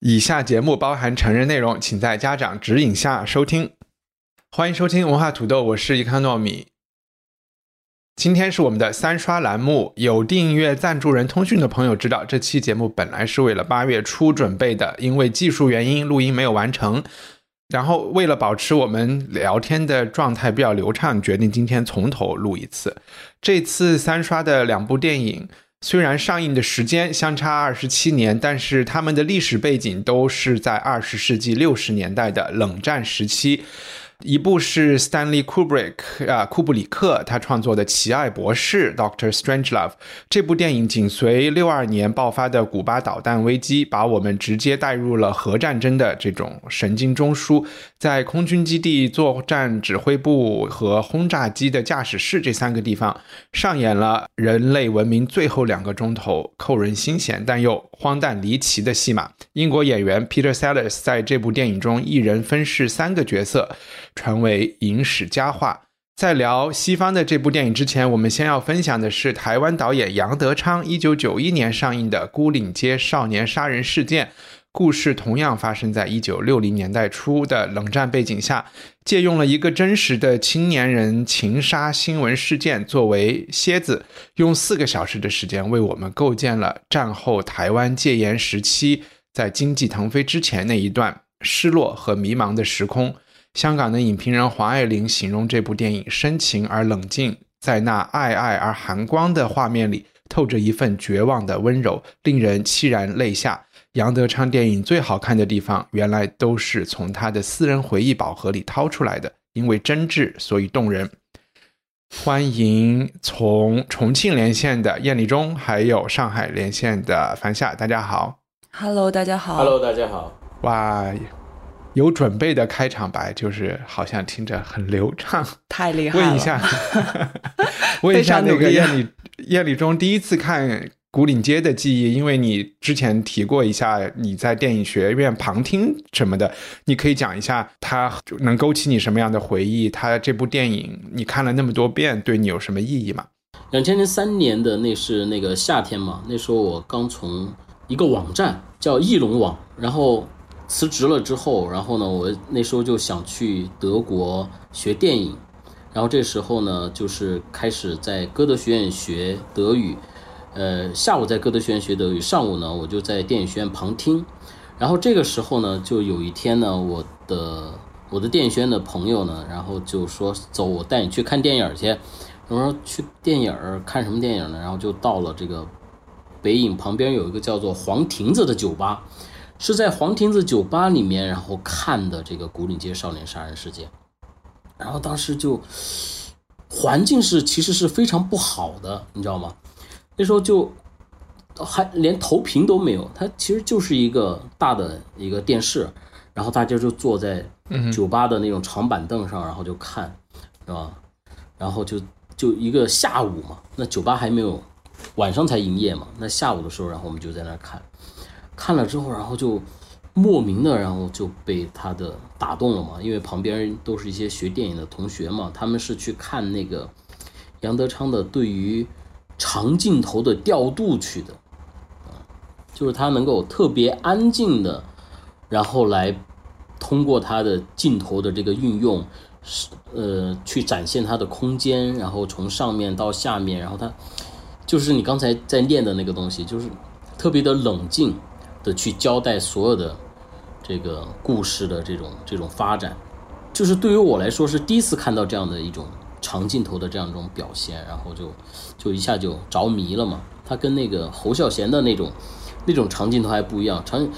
以下节目包含成人内容，请在家长指引下收听。欢迎收听文化土豆，我是伊康糯米。今天是我们的三刷栏目，有订阅赞助人通讯的朋友知道，这期节目本来是为了八月初准备的，因为技术原因录音没有完成。然后为了保持我们聊天的状态比较流畅，决定今天从头录一次。这次三刷的两部电影。虽然上映的时间相差二十七年，但是他们的历史背景都是在二十世纪六十年代的冷战时期。一部是 Stanley Kubrick 啊，库布里克他创作的《奇爱博士》Doctor Strangelove。这部电影紧随六二年爆发的古巴导弹危机，把我们直接带入了核战争的这种神经中枢。在空军基地、作战指挥部和轰炸机的驾驶室这三个地方，上演了人类文明最后两个钟头扣人心弦但又荒诞离奇的戏码。英国演员 Peter Sellers 在这部电影中一人分饰三个角色。传为影史佳话。在聊西方的这部电影之前，我们先要分享的是台湾导演杨德昌一九九一年上映的《孤岭街少年杀人事件》。故事同样发生在一九六零年代初的冷战背景下，借用了一个真实的青年人情杀新闻事件作为楔子，用四个小时的时间为我们构建了战后台湾戒严时期在经济腾飞之前那一段失落和迷茫的时空。香港的影评人黄爱玲形容这部电影深情而冷静，在那爱爱而寒光的画面里，透着一份绝望的温柔，令人凄然泪下。杨德昌电影最好看的地方，原来都是从他的私人回忆宝盒里掏出来的，因为真挚，所以动人。欢迎从重庆连线的燕立中，还有上海连线的樊夏，大家好。Hello，大家好。Hello，大家好。哇。有准备的开场白，就是好像听着很流畅，太厉害了。问一下，问一下那个夜里夜里中第一次看《古岭街》的记忆，因为你之前提过一下你在电影学院旁听什么的，你可以讲一下它能勾起你什么样的回忆？它这部电影你看了那么多遍，对你有什么意义吗？两千零三年的那是那个夏天嘛，那时候我刚从一个网站叫翼龙网，然后。辞职了之后，然后呢，我那时候就想去德国学电影，然后这时候呢，就是开始在歌德学院学德语，呃，下午在歌德学院学德语，上午呢，我就在电影学院旁听，然后这个时候呢，就有一天呢，我的我的电影学院的朋友呢，然后就说走，我带你去看电影去，我说去电影看什么电影呢？然后就到了这个北影旁边有一个叫做黄亭子的酒吧。是在黄亭子酒吧里面，然后看的这个古岭街少年杀人事件，然后当时就环境是其实是非常不好的，你知道吗？那时候就还连投屏都没有，它其实就是一个大的一个电视，然后大家就坐在酒吧的那种长板凳上，然后就看，是吧？然后就就一个下午嘛，那酒吧还没有晚上才营业嘛，那下午的时候，然后我们就在那看。看了之后，然后就莫名的，然后就被他的打动了嘛。因为旁边都是一些学电影的同学嘛，他们是去看那个杨德昌的对于长镜头的调度去的，啊，就是他能够特别安静的，然后来通过他的镜头的这个运用，是呃去展现他的空间，然后从上面到下面，然后他就是你刚才在念的那个东西，就是特别的冷静。的去交代所有的这个故事的这种这种发展，就是对于我来说是第一次看到这样的一种长镜头的这样一种表现，然后就就一下就着迷了嘛。他跟那个侯孝贤的那种那种长镜头还不一样，长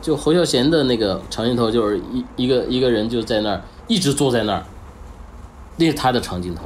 就侯孝贤的那个长镜头就是一一个一个人就在那儿一直坐在那儿，那是他的长镜头，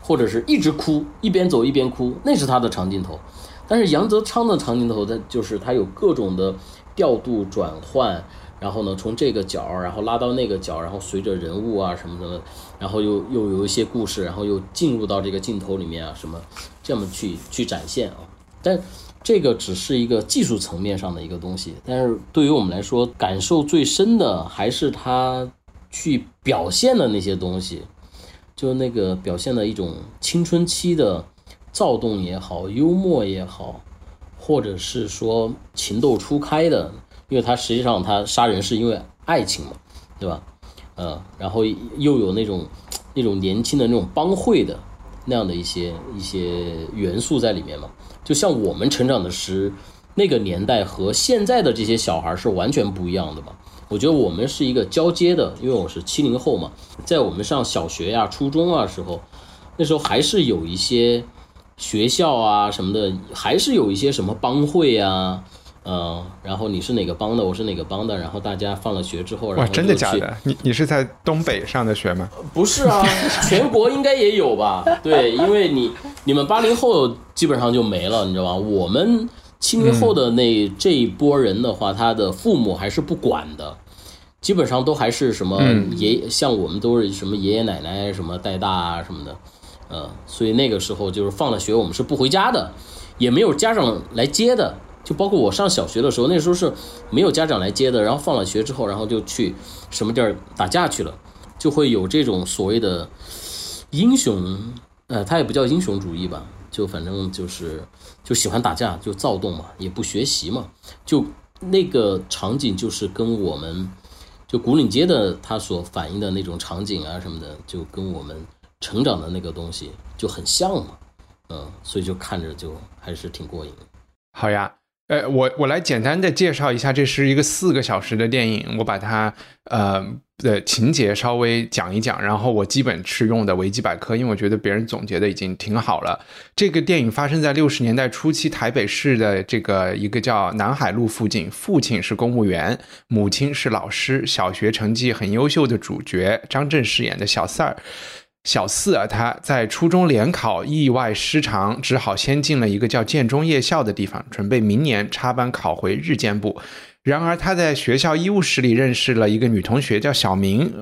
或者是一直哭一边走一边哭，那是他的长镜头。但是杨泽昌的长镜头，他就是他有各种的调度转换，然后呢，从这个角，然后拉到那个角，然后随着人物啊什么的，然后又又有一些故事，然后又进入到这个镜头里面啊，什么这么去去展现啊。但这个只是一个技术层面上的一个东西，但是对于我们来说，感受最深的还是他去表现的那些东西，就那个表现的一种青春期的。躁动也好，幽默也好，或者是说情窦初开的，因为他实际上他杀人是因为爱情嘛，对吧？呃，然后又有那种那种年轻的那种帮会的那样的一些一些元素在里面嘛。就像我们成长的时那个年代和现在的这些小孩是完全不一样的嘛。我觉得我们是一个交接的，因为我是七零后嘛，在我们上小学呀、初中啊时候，那时候还是有一些。学校啊什么的，还是有一些什么帮会啊，嗯，然后你是哪个帮的，我是哪个帮的，然后大家放了学之后，然后真的假的？你你是在东北上的学吗？不是啊，全国应该也有吧？对，因为你你们八零后基本上就没了，你知道吧？我们七零后的那这一波人的话，他的父母还是不管的，基本上都还是什么爷，像我们都是什么爷爷奶奶什么带大啊什么的。呃，所以那个时候就是放了学，我们是不回家的，也没有家长来接的。就包括我上小学的时候，那时候是没有家长来接的。然后放了学之后，然后就去什么地儿打架去了，就会有这种所谓的英雄，呃，他也不叫英雄主义吧，就反正就是就喜欢打架，就躁动嘛，也不学习嘛。就那个场景就是跟我们就古岭街的他所反映的那种场景啊什么的，就跟我们。成长的那个东西就很像嘛，嗯，所以就看着就还是挺过瘾。好呀，呃，我我来简单的介绍一下，这是一个四个小时的电影，我把它呃的情节稍微讲一讲，然后我基本是用的维基百科，因为我觉得别人总结的已经挺好了。这个电影发生在六十年代初期台北市的这个一个叫南海路附近，父亲是公务员，母亲是老师，小学成绩很优秀的主角张震饰演的小四儿。小四啊，他在初中联考意外失常，只好先进了一个叫建中夜校的地方，准备明年插班考回日间部。然而他在学校医务室里认识了一个女同学，叫小明。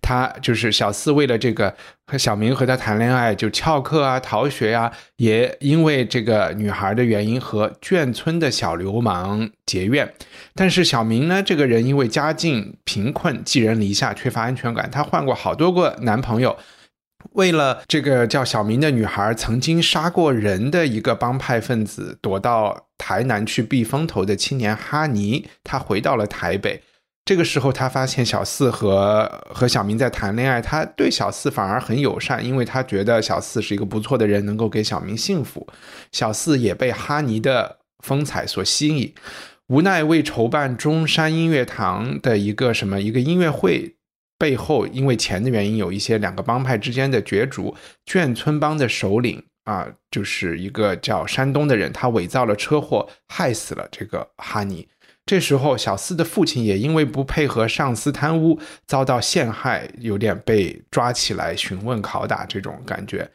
他就是小四，为了这个和小明和他谈恋爱，就翘课啊、逃学呀，也因为这个女孩的原因和眷村的小流氓结怨。但是小明呢，这个人因为家境贫困，寄人篱下，缺乏安全感，他换过好多个男朋友。为了这个叫小明的女孩曾经杀过人的一个帮派分子，躲到台南去避风头的青年哈尼，他回到了台北。这个时候，他发现小四和和小明在谈恋爱，他对小四反而很友善，因为他觉得小四是一个不错的人，能够给小明幸福。小四也被哈尼的风采所吸引，无奈为筹办中山音乐堂的一个什么一个音乐会。背后因为钱的原因，有一些两个帮派之间的角逐。眷村帮的首领啊，就是一个叫山东的人，他伪造了车祸，害死了这个哈尼。这时候，小四的父亲也因为不配合上司贪污，遭到陷害，有点被抓起来询问拷打这种感觉。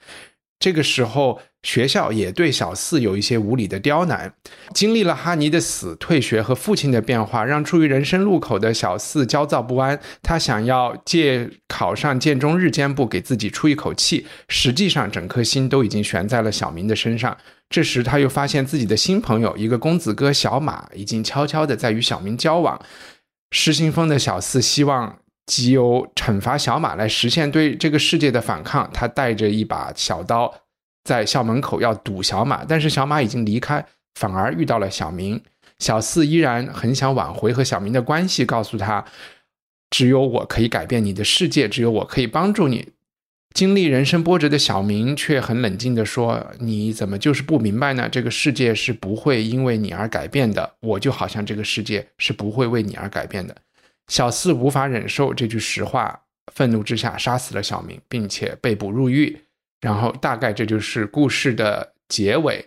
这个时候。学校也对小四有一些无理的刁难，经历了哈尼的死、退学和父亲的变化，让处于人生路口的小四焦躁不安。他想要借考上建中日间部给自己出一口气，实际上整颗心都已经悬在了小明的身上。这时他又发现自己的新朋友一个公子哥小马已经悄悄的在与小明交往。失心疯的小四希望藉由惩罚小马来实现对这个世界的反抗。他带着一把小刀。在校门口要堵小马，但是小马已经离开，反而遇到了小明。小四依然很想挽回和小明的关系，告诉他，只有我可以改变你的世界，只有我可以帮助你。经历人生波折的小明却很冷静地说：“你怎么就是不明白呢？这个世界是不会因为你而改变的，我就好像这个世界是不会为你而改变的。”小四无法忍受这句实话，愤怒之下杀死了小明，并且被捕入狱。然后大概这就是故事的结尾，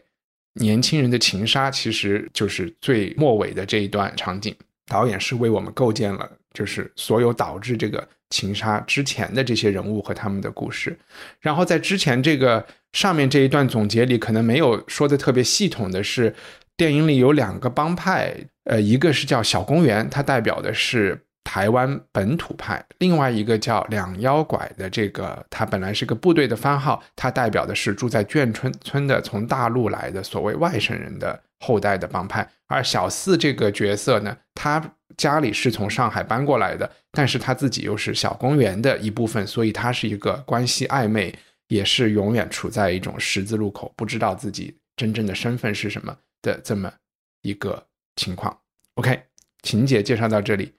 年轻人的情杀其实就是最末尾的这一段场景。导演是为我们构建了就是所有导致这个情杀之前的这些人物和他们的故事。然后在之前这个上面这一段总结里，可能没有说的特别系统的是，电影里有两个帮派，呃，一个是叫小公园，它代表的是。台湾本土派，另外一个叫两妖拐的这个，他本来是个部队的番号，他代表的是住在眷村村的从大陆来的所谓外省人的后代的帮派。而小四这个角色呢，他家里是从上海搬过来的，但是他自己又是小公园的一部分，所以他是一个关系暧昧，也是永远处在一种十字路口，不知道自己真正的身份是什么的这么一个情况。OK，情节介绍到这里。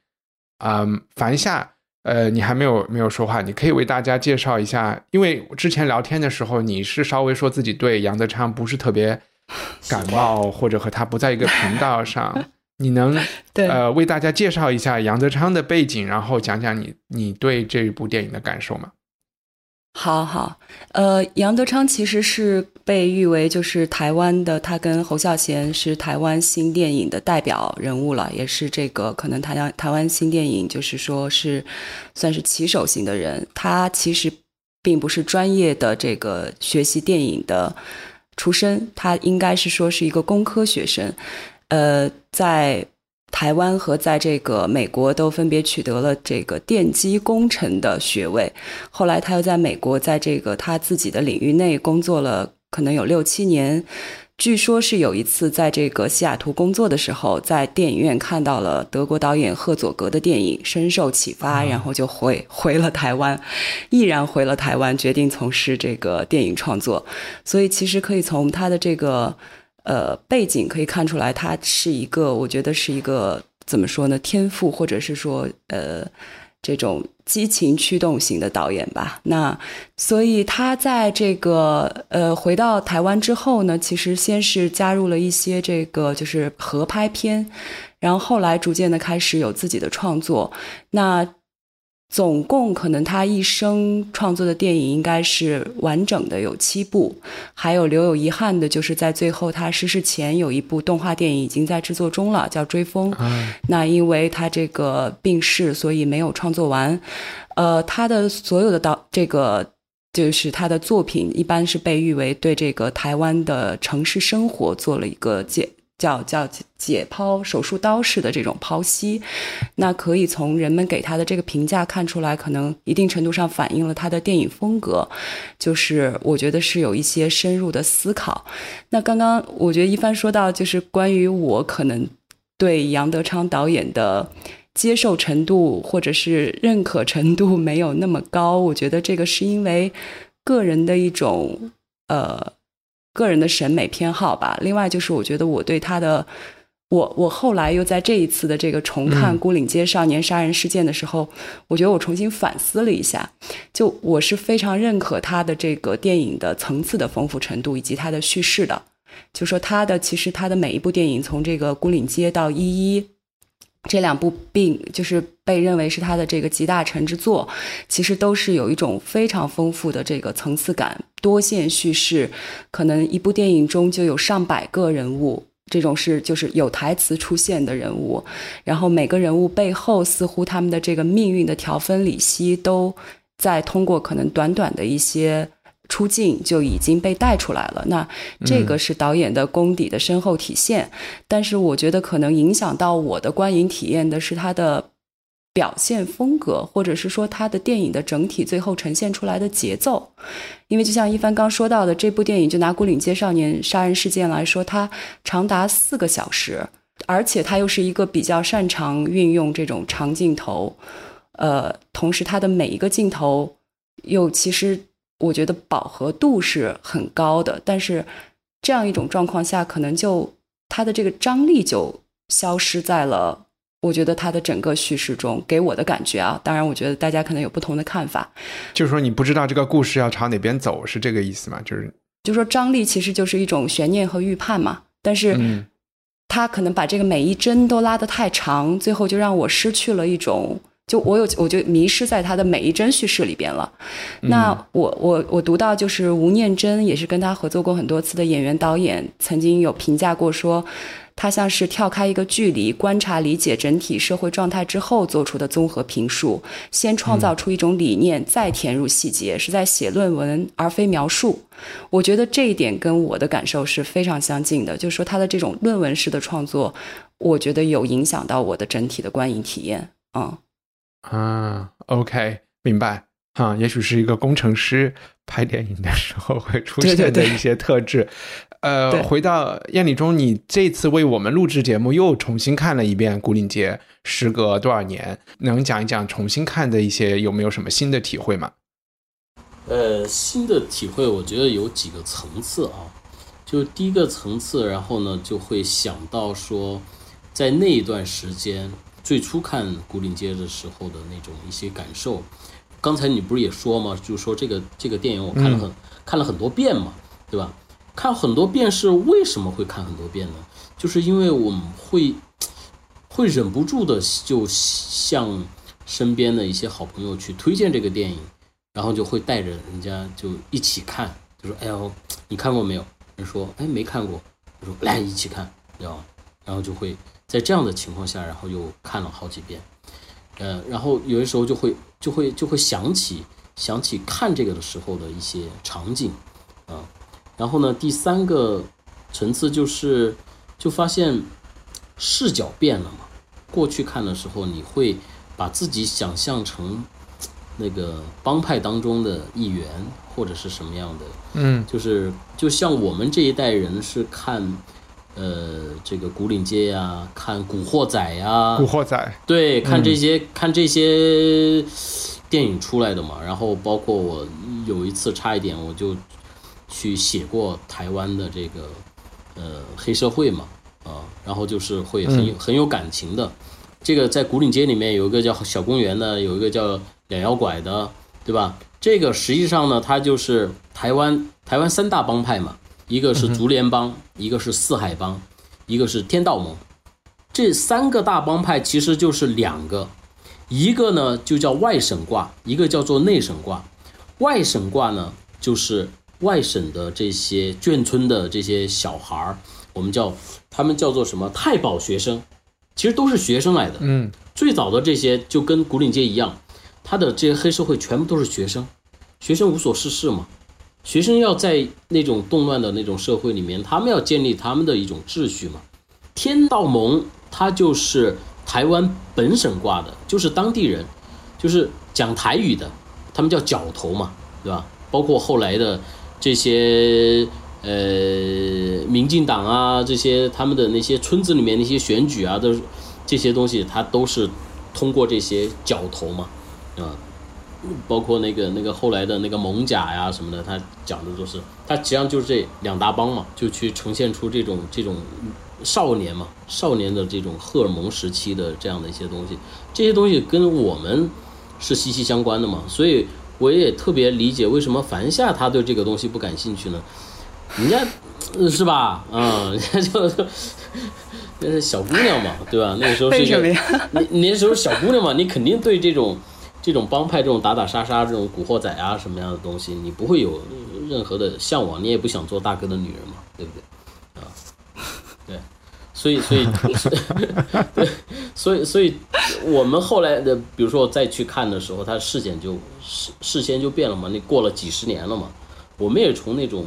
嗯，凡夏，呃，你还没有没有说话，你可以为大家介绍一下，因为之前聊天的时候，你是稍微说自己对杨德昌不是特别 感冒，或者和他不在一个频道上，你能呃为大家介绍一下杨德昌的背景，然后讲讲你你对这部电影的感受吗？好好，呃，杨德昌其实是被誉为就是台湾的，他跟侯孝贤是台湾新电影的代表人物了，也是这个可能台湾台湾新电影就是说是算是旗手型的人。他其实并不是专业的这个学习电影的出身，他应该是说是一个工科学生，呃，在。台湾和在这个美国都分别取得了这个电机工程的学位。后来他又在美国，在这个他自己的领域内工作了，可能有六七年。据说是有一次在这个西雅图工作的时候，在电影院看到了德国导演赫佐格的电影，深受启发，然后就回回了台湾，毅然回了台湾，决定从事这个电影创作。所以其实可以从他的这个。呃，背景可以看出来，他是一个，我觉得是一个怎么说呢？天赋或者是说，呃，这种激情驱动型的导演吧。那所以他在这个呃回到台湾之后呢，其实先是加入了一些这个就是合拍片，然后后来逐渐的开始有自己的创作。那总共可能他一生创作的电影应该是完整的有七部，还有留有遗憾的，就是在最后他逝世前有一部动画电影已经在制作中了，叫《追风》。那因为他这个病逝，所以没有创作完。呃，他的所有的导这个就是他的作品，一般是被誉为对这个台湾的城市生活做了一个介。叫叫解剖手术刀式的这种剖析，那可以从人们给他的这个评价看出来，可能一定程度上反映了他的电影风格，就是我觉得是有一些深入的思考。那刚刚我觉得一帆说到，就是关于我可能对杨德昌导演的接受程度或者是认可程度没有那么高，我觉得这个是因为个人的一种呃。个人的审美偏好吧。另外就是，我觉得我对他的，我我后来又在这一次的这个重看《孤岭街少年杀人事件》的时候，我觉得我重新反思了一下，就我是非常认可他的这个电影的层次的丰富程度以及他的叙事的。就说他的其实他的每一部电影，从这个《孤岭街》到《一一》。这两部并就是被认为是他的这个集大成之作，其实都是有一种非常丰富的这个层次感、多线叙事，可能一部电影中就有上百个人物，这种是就是有台词出现的人物，然后每个人物背后似乎他们的这个命运的条分理析都在通过可能短短的一些。出镜就已经被带出来了，那这个是导演的功底的深厚体现。但是我觉得可能影响到我的观影体验的是他的表现风格，或者是说他的电影的整体最后呈现出来的节奏。因为就像一帆刚说到的，这部电影就拿《古岭街少年杀人事件》来说，它长达四个小时，而且它又是一个比较擅长运用这种长镜头，呃，同时它的每一个镜头又其实。我觉得饱和度是很高的，但是这样一种状况下，可能就它的这个张力就消失在了。我觉得它的整个叙事中给我的感觉啊，当然，我觉得大家可能有不同的看法。就是说，你不知道这个故事要朝哪边走，是这个意思吗？就是，就说张力其实就是一种悬念和预判嘛。但是，他可能把这个每一帧都拉得太长，最后就让我失去了一种。就我有，我就迷失在他的每一帧叙事里边了。那我我我读到，就是吴念真也是跟他合作过很多次的演员导演，曾经有评价过说。他像是跳开一个距离，观察理解整体社会状态之后做出的综合评述，先创造出一种理念，再填入细节，是在写论文而非描述。我觉得这一点跟我的感受是非常相近的，就是说他的这种论文式的创作，我觉得有影响到我的整体的观影体验。嗯，啊，OK，明白。啊，也许是一个工程师拍电影的时候会出现的一些特质。呃，回到燕礼中，你这次为我们录制节目又重新看了一遍《古岭街》，时隔多少年，能讲一讲重新看的一些有没有什么新的体会吗？呃，新的体会，我觉得有几个层次啊。就第一个层次，然后呢，就会想到说，在那一段时间最初看《古岭街》的时候的那种一些感受。刚才你不是也说吗？就是说这个这个电影我看了很看了很多遍嘛，对吧？看很多遍是为什么会看很多遍呢？就是因为我们会会忍不住的就向身边的一些好朋友去推荐这个电影，然后就会带着人家就一起看，就说：“哎呦，你看过没有？”人说：“哎，没看过。”我说：“来一起看，知道吗？”然后就会在这样的情况下，然后又看了好几遍，呃，然后有的时候就会就会就会想起想起看这个的时候的一些场景，啊。然后呢，第三个层次就是，就发现视角变了嘛。过去看的时候，你会把自己想象成那个帮派当中的一员，或者是什么样的？嗯，就是就像我们这一代人是看，呃，这个古岭街呀，看古惑仔呀，古惑仔，对，看这些看这些电影出来的嘛。然后包括我有一次差一点我就。去写过台湾的这个呃黑社会嘛啊，然后就是会很有很有感情的。这个在古岭街里面有一个叫小公园的，有一个叫两摇拐的，对吧？这个实际上呢，它就是台湾台湾三大帮派嘛，一个是竹联帮，一个是四海帮，一个是天道盟。这三个大帮派其实就是两个，一个呢就叫外省挂，一个叫做内省挂。外省挂呢就是。外省的这些眷村的这些小孩儿，我们叫他们叫做什么太保学生，其实都是学生来的。嗯，最早的这些就跟古岭街一样，他的这些黑社会全部都是学生，学生无所事事嘛。学生要在那种动乱的那种社会里面，他们要建立他们的一种秩序嘛。天道盟他就是台湾本省挂的，就是当地人，就是讲台语的，他们叫角头嘛，对吧？包括后来的。这些呃，民进党啊，这些他们的那些村子里面那些选举啊，都是这些东西，他都是通过这些角头嘛，啊，包括那个那个后来的那个蒙甲呀什么的，他讲的都是，他实际上就是这两大帮嘛，就去呈现出这种这种少年嘛，少年的这种荷尔蒙时期的这样的一些东西，这些东西跟我们是息息相关的嘛，所以。我也特别理解为什么樊夏他对这个东西不感兴趣呢？人家是吧？嗯，人家就那是小姑娘嘛，对吧？那个时候是一个你那时候小姑娘嘛，你肯定对这种这种帮派、这种打打杀杀、这种古惑仔啊什么样的东西，你不会有任何的向往，你也不想做大哥的女人嘛，对不对？啊，对。所以，所以，对，所以，所以，我们后来的，比如说再去看的时候，他视线就视视线就变了嘛。那过了几十年了嘛，我们也从那种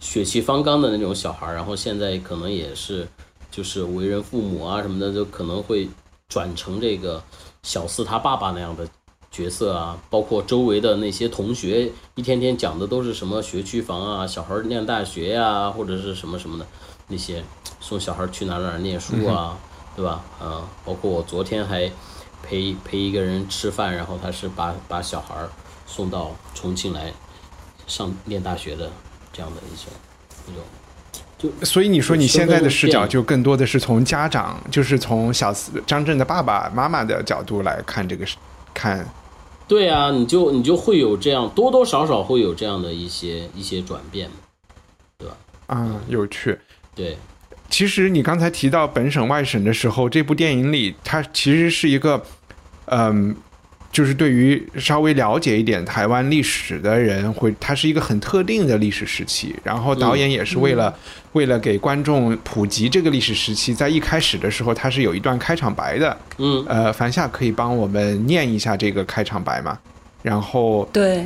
血气方刚的那种小孩，然后现在可能也是就是为人父母啊什么的，就可能会转成这个小四他爸爸那样的角色啊。包括周围的那些同学，一天天讲的都是什么学区房啊，小孩念大学呀，或者是什么什么的那些。送小孩去哪哪念书啊，对吧？嗯，包括我昨天还陪陪一个人吃饭，然后他是把把小孩送到重庆来上念大学的这样的一种一种，就所以你说你现在的视角就更多的是从家长，就是从小张震的爸爸妈妈的角度来看这个事，看。对啊，你就你就会有这样多多少少会有这样的一些一些转变嘛，对吧？啊，有趣，对。其实你刚才提到本省外省的时候，这部电影里它其实是一个，嗯，就是对于稍微了解一点台湾历史的人，会它是一个很特定的历史时期。然后导演也是为了为了给观众普及这个历史时期，在一开始的时候，他是有一段开场白的。嗯，呃，樊夏可以帮我们念一下这个开场白吗？然后对。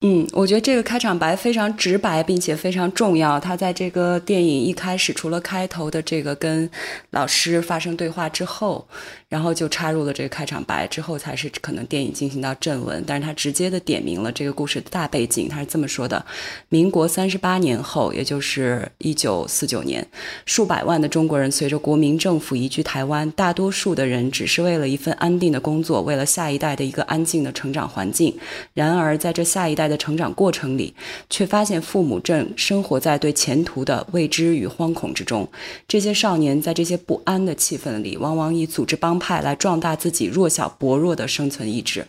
嗯，我觉得这个开场白非常直白，并且非常重要。他在这个电影一开始，除了开头的这个跟老师发生对话之后，然后就插入了这个开场白，之后才是可能电影进行到正文。但是他直接的点明了这个故事的大背景，他是这么说的：民国三十八年后，也就是一九四九年，数百万的中国人随着国民政府移居台湾，大多数的人只是为了一份安定的工作，为了下一代的一个安静的成长环境。然而，在这下一代的成长过程里，却发现父母正生活在对前途的未知与惶恐之中。这些少年在这些不安的气氛里，往往以组织帮派来壮大自己弱小薄弱的生存意志。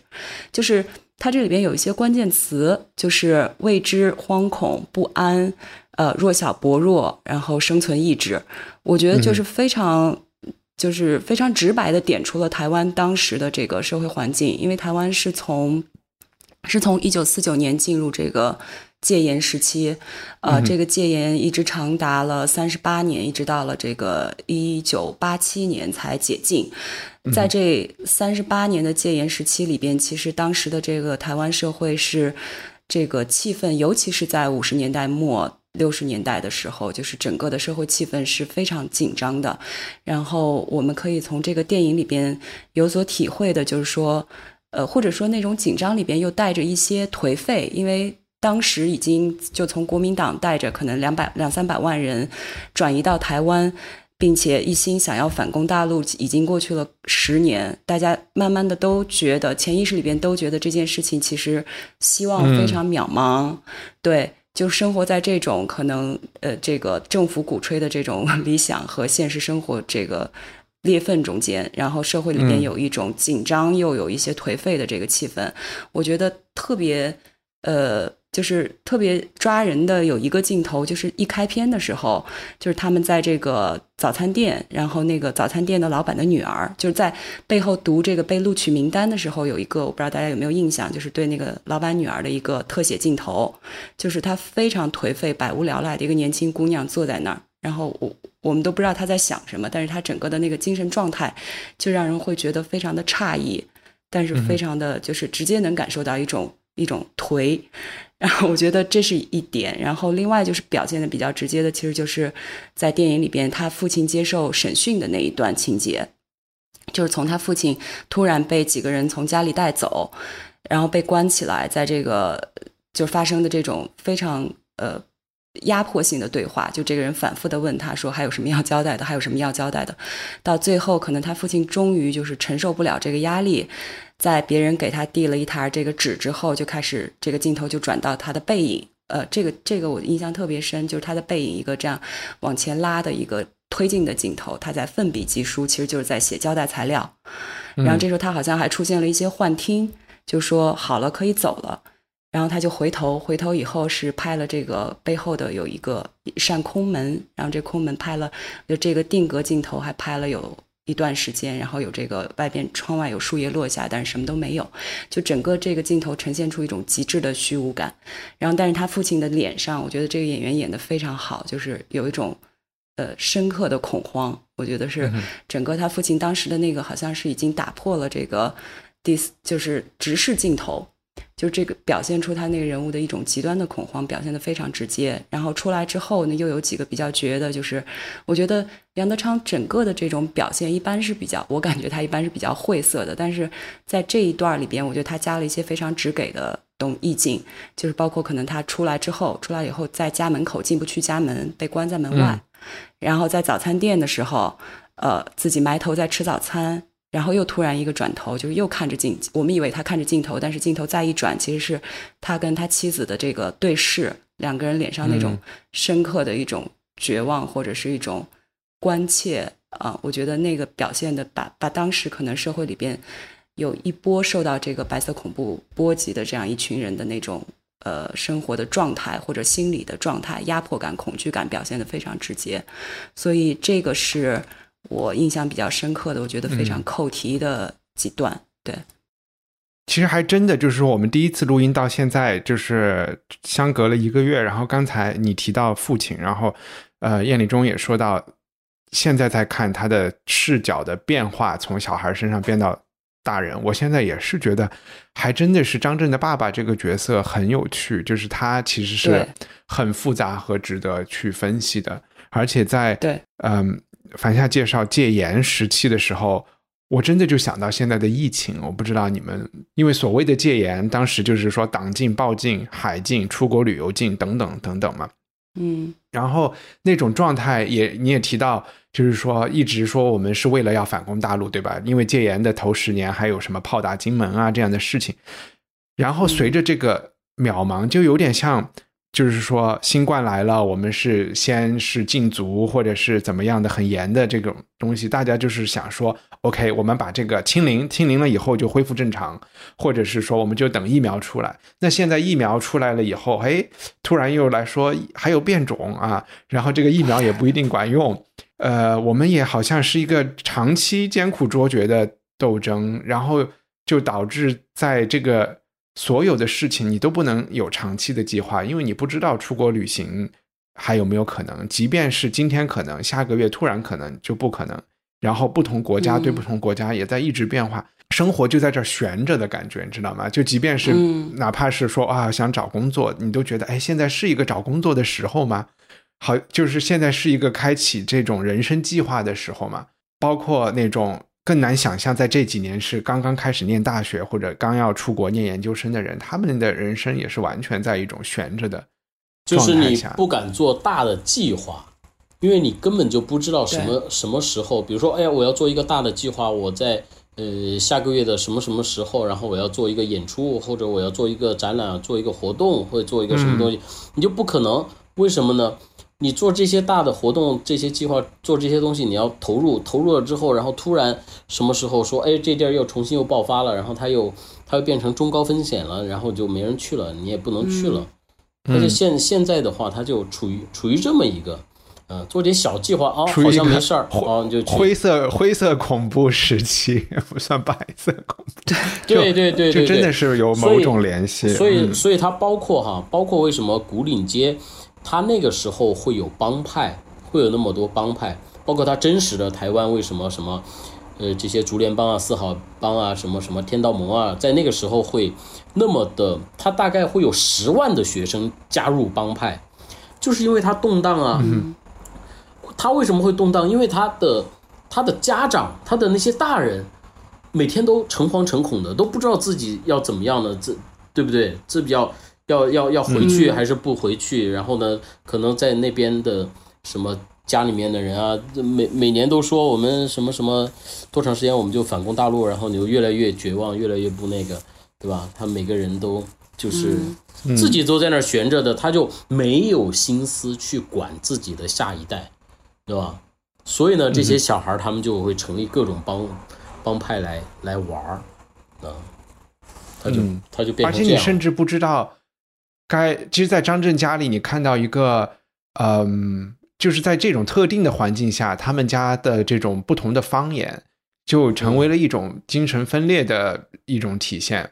就是他这里边有一些关键词，就是未知、惶恐、不安，呃，弱小薄弱，然后生存意志。我觉得就是非常，就是非常直白的点出了台湾当时的这个社会环境，因为台湾是从。是从一九四九年进入这个戒严时期，呃，这个戒严一直长达了三十八年，一直到了这个一九八七年才解禁。在这三十八年的戒严时期里边，其实当时的这个台湾社会是这个气氛，尤其是在五十年代末六十年代的时候，就是整个的社会气氛是非常紧张的。然后我们可以从这个电影里边有所体会的，就是说。呃，或者说那种紧张里边又带着一些颓废，因为当时已经就从国民党带着可能两百两三百万人转移到台湾，并且一心想要反攻大陆，已经过去了十年，大家慢慢的都觉得潜意识里边都觉得这件事情其实希望非常渺茫，对，就生活在这种可能呃这个政府鼓吹的这种 理想和现实生活这个。裂缝中间，然后社会里面有一种紧张又有一些颓废的这个气氛，我觉得特别，呃，就是特别抓人的有一个镜头，就是一开篇的时候，就是他们在这个早餐店，然后那个早餐店的老板的女儿，就是在背后读这个被录取名单的时候，有一个我不知道大家有没有印象，就是对那个老板女儿的一个特写镜头，就是她非常颓废、百无聊赖的一个年轻姑娘坐在那儿。然后我我们都不知道他在想什么，但是他整个的那个精神状态，就让人会觉得非常的诧异，但是非常的就是直接能感受到一种一种颓。然后我觉得这是一点。然后另外就是表现的比较直接的，其实就是在电影里边他父亲接受审讯的那一段情节，就是从他父亲突然被几个人从家里带走，然后被关起来，在这个就发生的这种非常呃。压迫性的对话，就这个人反复的问他说：“还有什么要交代的？还有什么要交代的？”到最后，可能他父亲终于就是承受不了这个压力，在别人给他递了一沓这个纸之后，就开始这个镜头就转到他的背影。呃，这个这个我印象特别深，就是他的背影一个这样往前拉的一个推进的镜头，他在奋笔疾书，其实就是在写交代材料。然后这时候他好像还出现了一些幻听，就说：“好了，可以走了。”然后他就回头，回头以后是拍了这个背后的有一个一扇空门，然后这空门拍了，就这个定格镜头还拍了有一段时间，然后有这个外边窗外有树叶落下，但是什么都没有，就整个这个镜头呈现出一种极致的虚无感。然后但是他父亲的脸上，我觉得这个演员演的非常好，就是有一种呃深刻的恐慌。我觉得是整个他父亲当时的那个好像是已经打破了这个第就是直视镜头。就这个表现出他那个人物的一种极端的恐慌，表现得非常直接。然后出来之后呢，又有几个比较绝的，就是我觉得杨德昌整个的这种表现一般是比较，我感觉他一般是比较晦涩的。但是在这一段里边，我觉得他加了一些非常直给的东意境，就是包括可能他出来之后，出来以后在家门口进不去家门，被关在门外，然后在早餐店的时候，呃，自己埋头在吃早餐。然后又突然一个转头，就是又看着镜，我们以为他看着镜头，但是镜头再一转，其实是他跟他妻子的这个对视，两个人脸上那种深刻的一种绝望或者是一种关切啊，我觉得那个表现的把把当时可能社会里边有一波受到这个白色恐怖波及的这样一群人的那种呃生活的状态或者心理的状态、压迫感、恐惧感表现的非常直接，所以这个是。我印象比较深刻的，我觉得非常扣题的几段，对。其实还真的就是说，我们第一次录音到现在就是相隔了一个月。然后刚才你提到父亲，然后呃，燕礼中也说到，现在在看他的视角的变化，从小孩身上变到大人。我现在也是觉得，还真的是张震的爸爸这个角色很有趣，就是他其实是很复杂和值得去分析的。而且在对嗯，樊夏介绍戒严时期的时候。我真的就想到现在的疫情，我不知道你们，因为所谓的戒严，当时就是说党禁、报禁、海禁、出国旅游禁等等等等嘛。嗯，然后那种状态也你也提到，就是说一直说我们是为了要反攻大陆，对吧？因为戒严的头十年还有什么炮打金门啊这样的事情，然后随着这个渺茫，就有点像。就是说，新冠来了，我们是先是禁足，或者是怎么样的很严的这种东西。大家就是想说，OK，我们把这个清零，清零了以后就恢复正常，或者是说，我们就等疫苗出来。那现在疫苗出来了以后，哎，突然又来说还有变种啊，然后这个疫苗也不一定管用。呃，我们也好像是一个长期艰苦卓绝的斗争，然后就导致在这个。所有的事情你都不能有长期的计划，因为你不知道出国旅行还有没有可能。即便是今天可能，下个月突然可能就不可能。然后不同国家对不同国家也在一直变化，生活就在这悬着的感觉，你知道吗？就即便是哪怕是说啊想找工作，你都觉得哎现在是一个找工作的时候吗？好，就是现在是一个开启这种人生计划的时候吗？包括那种。更难想象，在这几年是刚刚开始念大学或者刚要出国念研究生的人，他们的人生也是完全在一种悬着的就是你不敢做大的计划，因为你根本就不知道什么什么时候。比如说，哎呀，我要做一个大的计划，我在呃下个月的什么什么时候，然后我要做一个演出，或者我要做一个展览，做一个活动，或者做一个什么东西，你就不可能。为什么呢？你做这些大的活动，这些计划，做这些东西，你要投入，投入了之后，然后突然什么时候说，哎，这地儿又重新又爆发了，然后它又它又变成中高风险了，然后就没人去了，你也不能去了。而且现现在的话，它就处于处于这么一个，呃，做点小计划啊，好像没事儿，哦，就灰色灰色恐怖时期，不算白色恐怖。对对对对，就真的是有某种联系。所以所以它包括哈，包括为什么古岭街。他那个时候会有帮派，会有那么多帮派，包括他真实的台湾为什么什么，呃，这些竹联帮啊、四好帮啊、什么什么天道盟啊，在那个时候会那么的，他大概会有十万的学生加入帮派，就是因为他动荡啊。他为什么会动荡？因为他的他的家长，他的那些大人，每天都诚惶诚恐的，都不知道自己要怎么样呢，这对不对？这比较。要要要回去还是不回去？然后呢，可能在那边的什么家里面的人啊，每每年都说我们什么什么多长时间我们就反攻大陆，然后你就越来越绝望，越来越不那个，对吧？他每个人都就是自己都在那儿悬着的，他就没有心思去管自己的下一代，对吧？所以呢，这些小孩他们就会成立各种帮帮派来来玩儿啊，他就他就变成而且你甚至不知道。该其实，在张震家里，你看到一个，嗯，就是在这种特定的环境下，他们家的这种不同的方言，就成为了一种精神分裂的一种体现。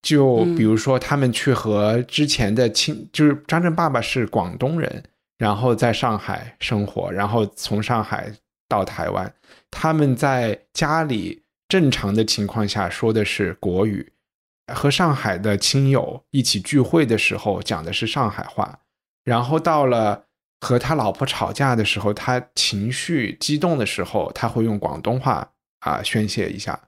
就比如说，他们去和之前的亲，就是张震爸爸是广东人，然后在上海生活，然后从上海到台湾，他们在家里正常的情况下说的是国语。和上海的亲友一起聚会的时候讲的是上海话，然后到了和他老婆吵架的时候，他情绪激动的时候，他会用广东话啊宣泄一下。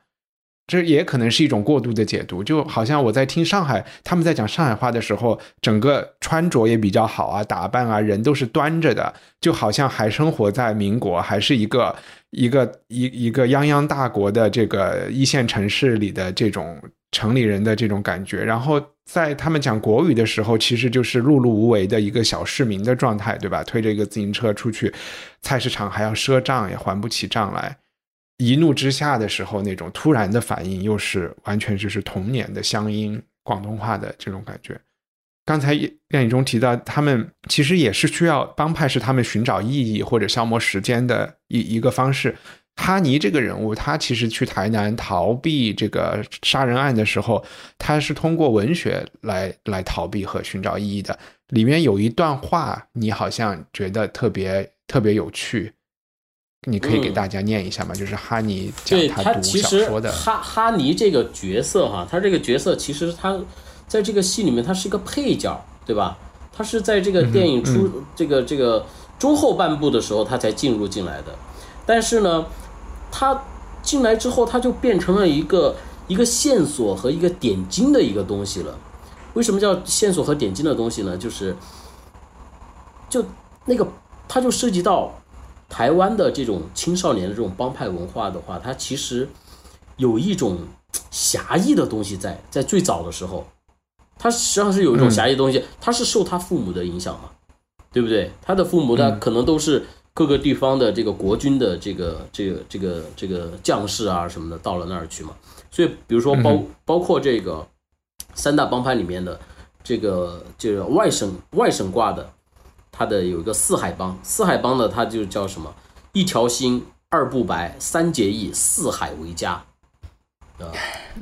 这也可能是一种过度的解读，就好像我在听上海他们在讲上海话的时候，整个穿着也比较好啊，打扮啊，人都是端着的，就好像还生活在民国，还是一个 一个一一个泱泱大国的这个一线城市里的这种。城里人的这种感觉，然后在他们讲国语的时候，其实就是碌碌无为的一个小市民的状态，对吧？推着一个自行车出去菜市场，还要赊账，也还不起账来。一怒之下的时候，那种突然的反应，又是完全就是童年的乡音广东话的这种感觉。刚才电影中提到，他们其实也是需要帮派，是他们寻找意义或者消磨时间的一一个方式。哈尼这个人物，他其实去台南逃避这个杀人案的时候，他是通过文学来来逃避和寻找意义的。里面有一段话，你好像觉得特别特别有趣，你可以给大家念一下吗？就是哈尼讲对他读其实小说的，哈哈尼这个角色哈，他这个角色其实他在这个戏里面他是一个配角，对吧？他是在这个电影出、这个这个中后半部的时候他才进入进来的，但是呢，他进来之后他就变成了一个一个线索和一个点睛的一个东西了。为什么叫线索和点睛的东西呢？就是就那个它就涉及到台湾的这种青少年的这种帮派文化的话，它其实有一种侠义的东西在，在最早的时候，它实际上是有一种侠义的东西，它是受他父母的影响嘛，对不对？他的父母他可能都是各个地方的这个国军的这个这个这个这个将士啊什么的，到了那儿去嘛，所以比如说包包括这个三大帮派里面的这个这个外省外省挂的。他的有一个四海帮，四海帮的它就叫什么？一条心，二不白，三结义，四海为家，啊，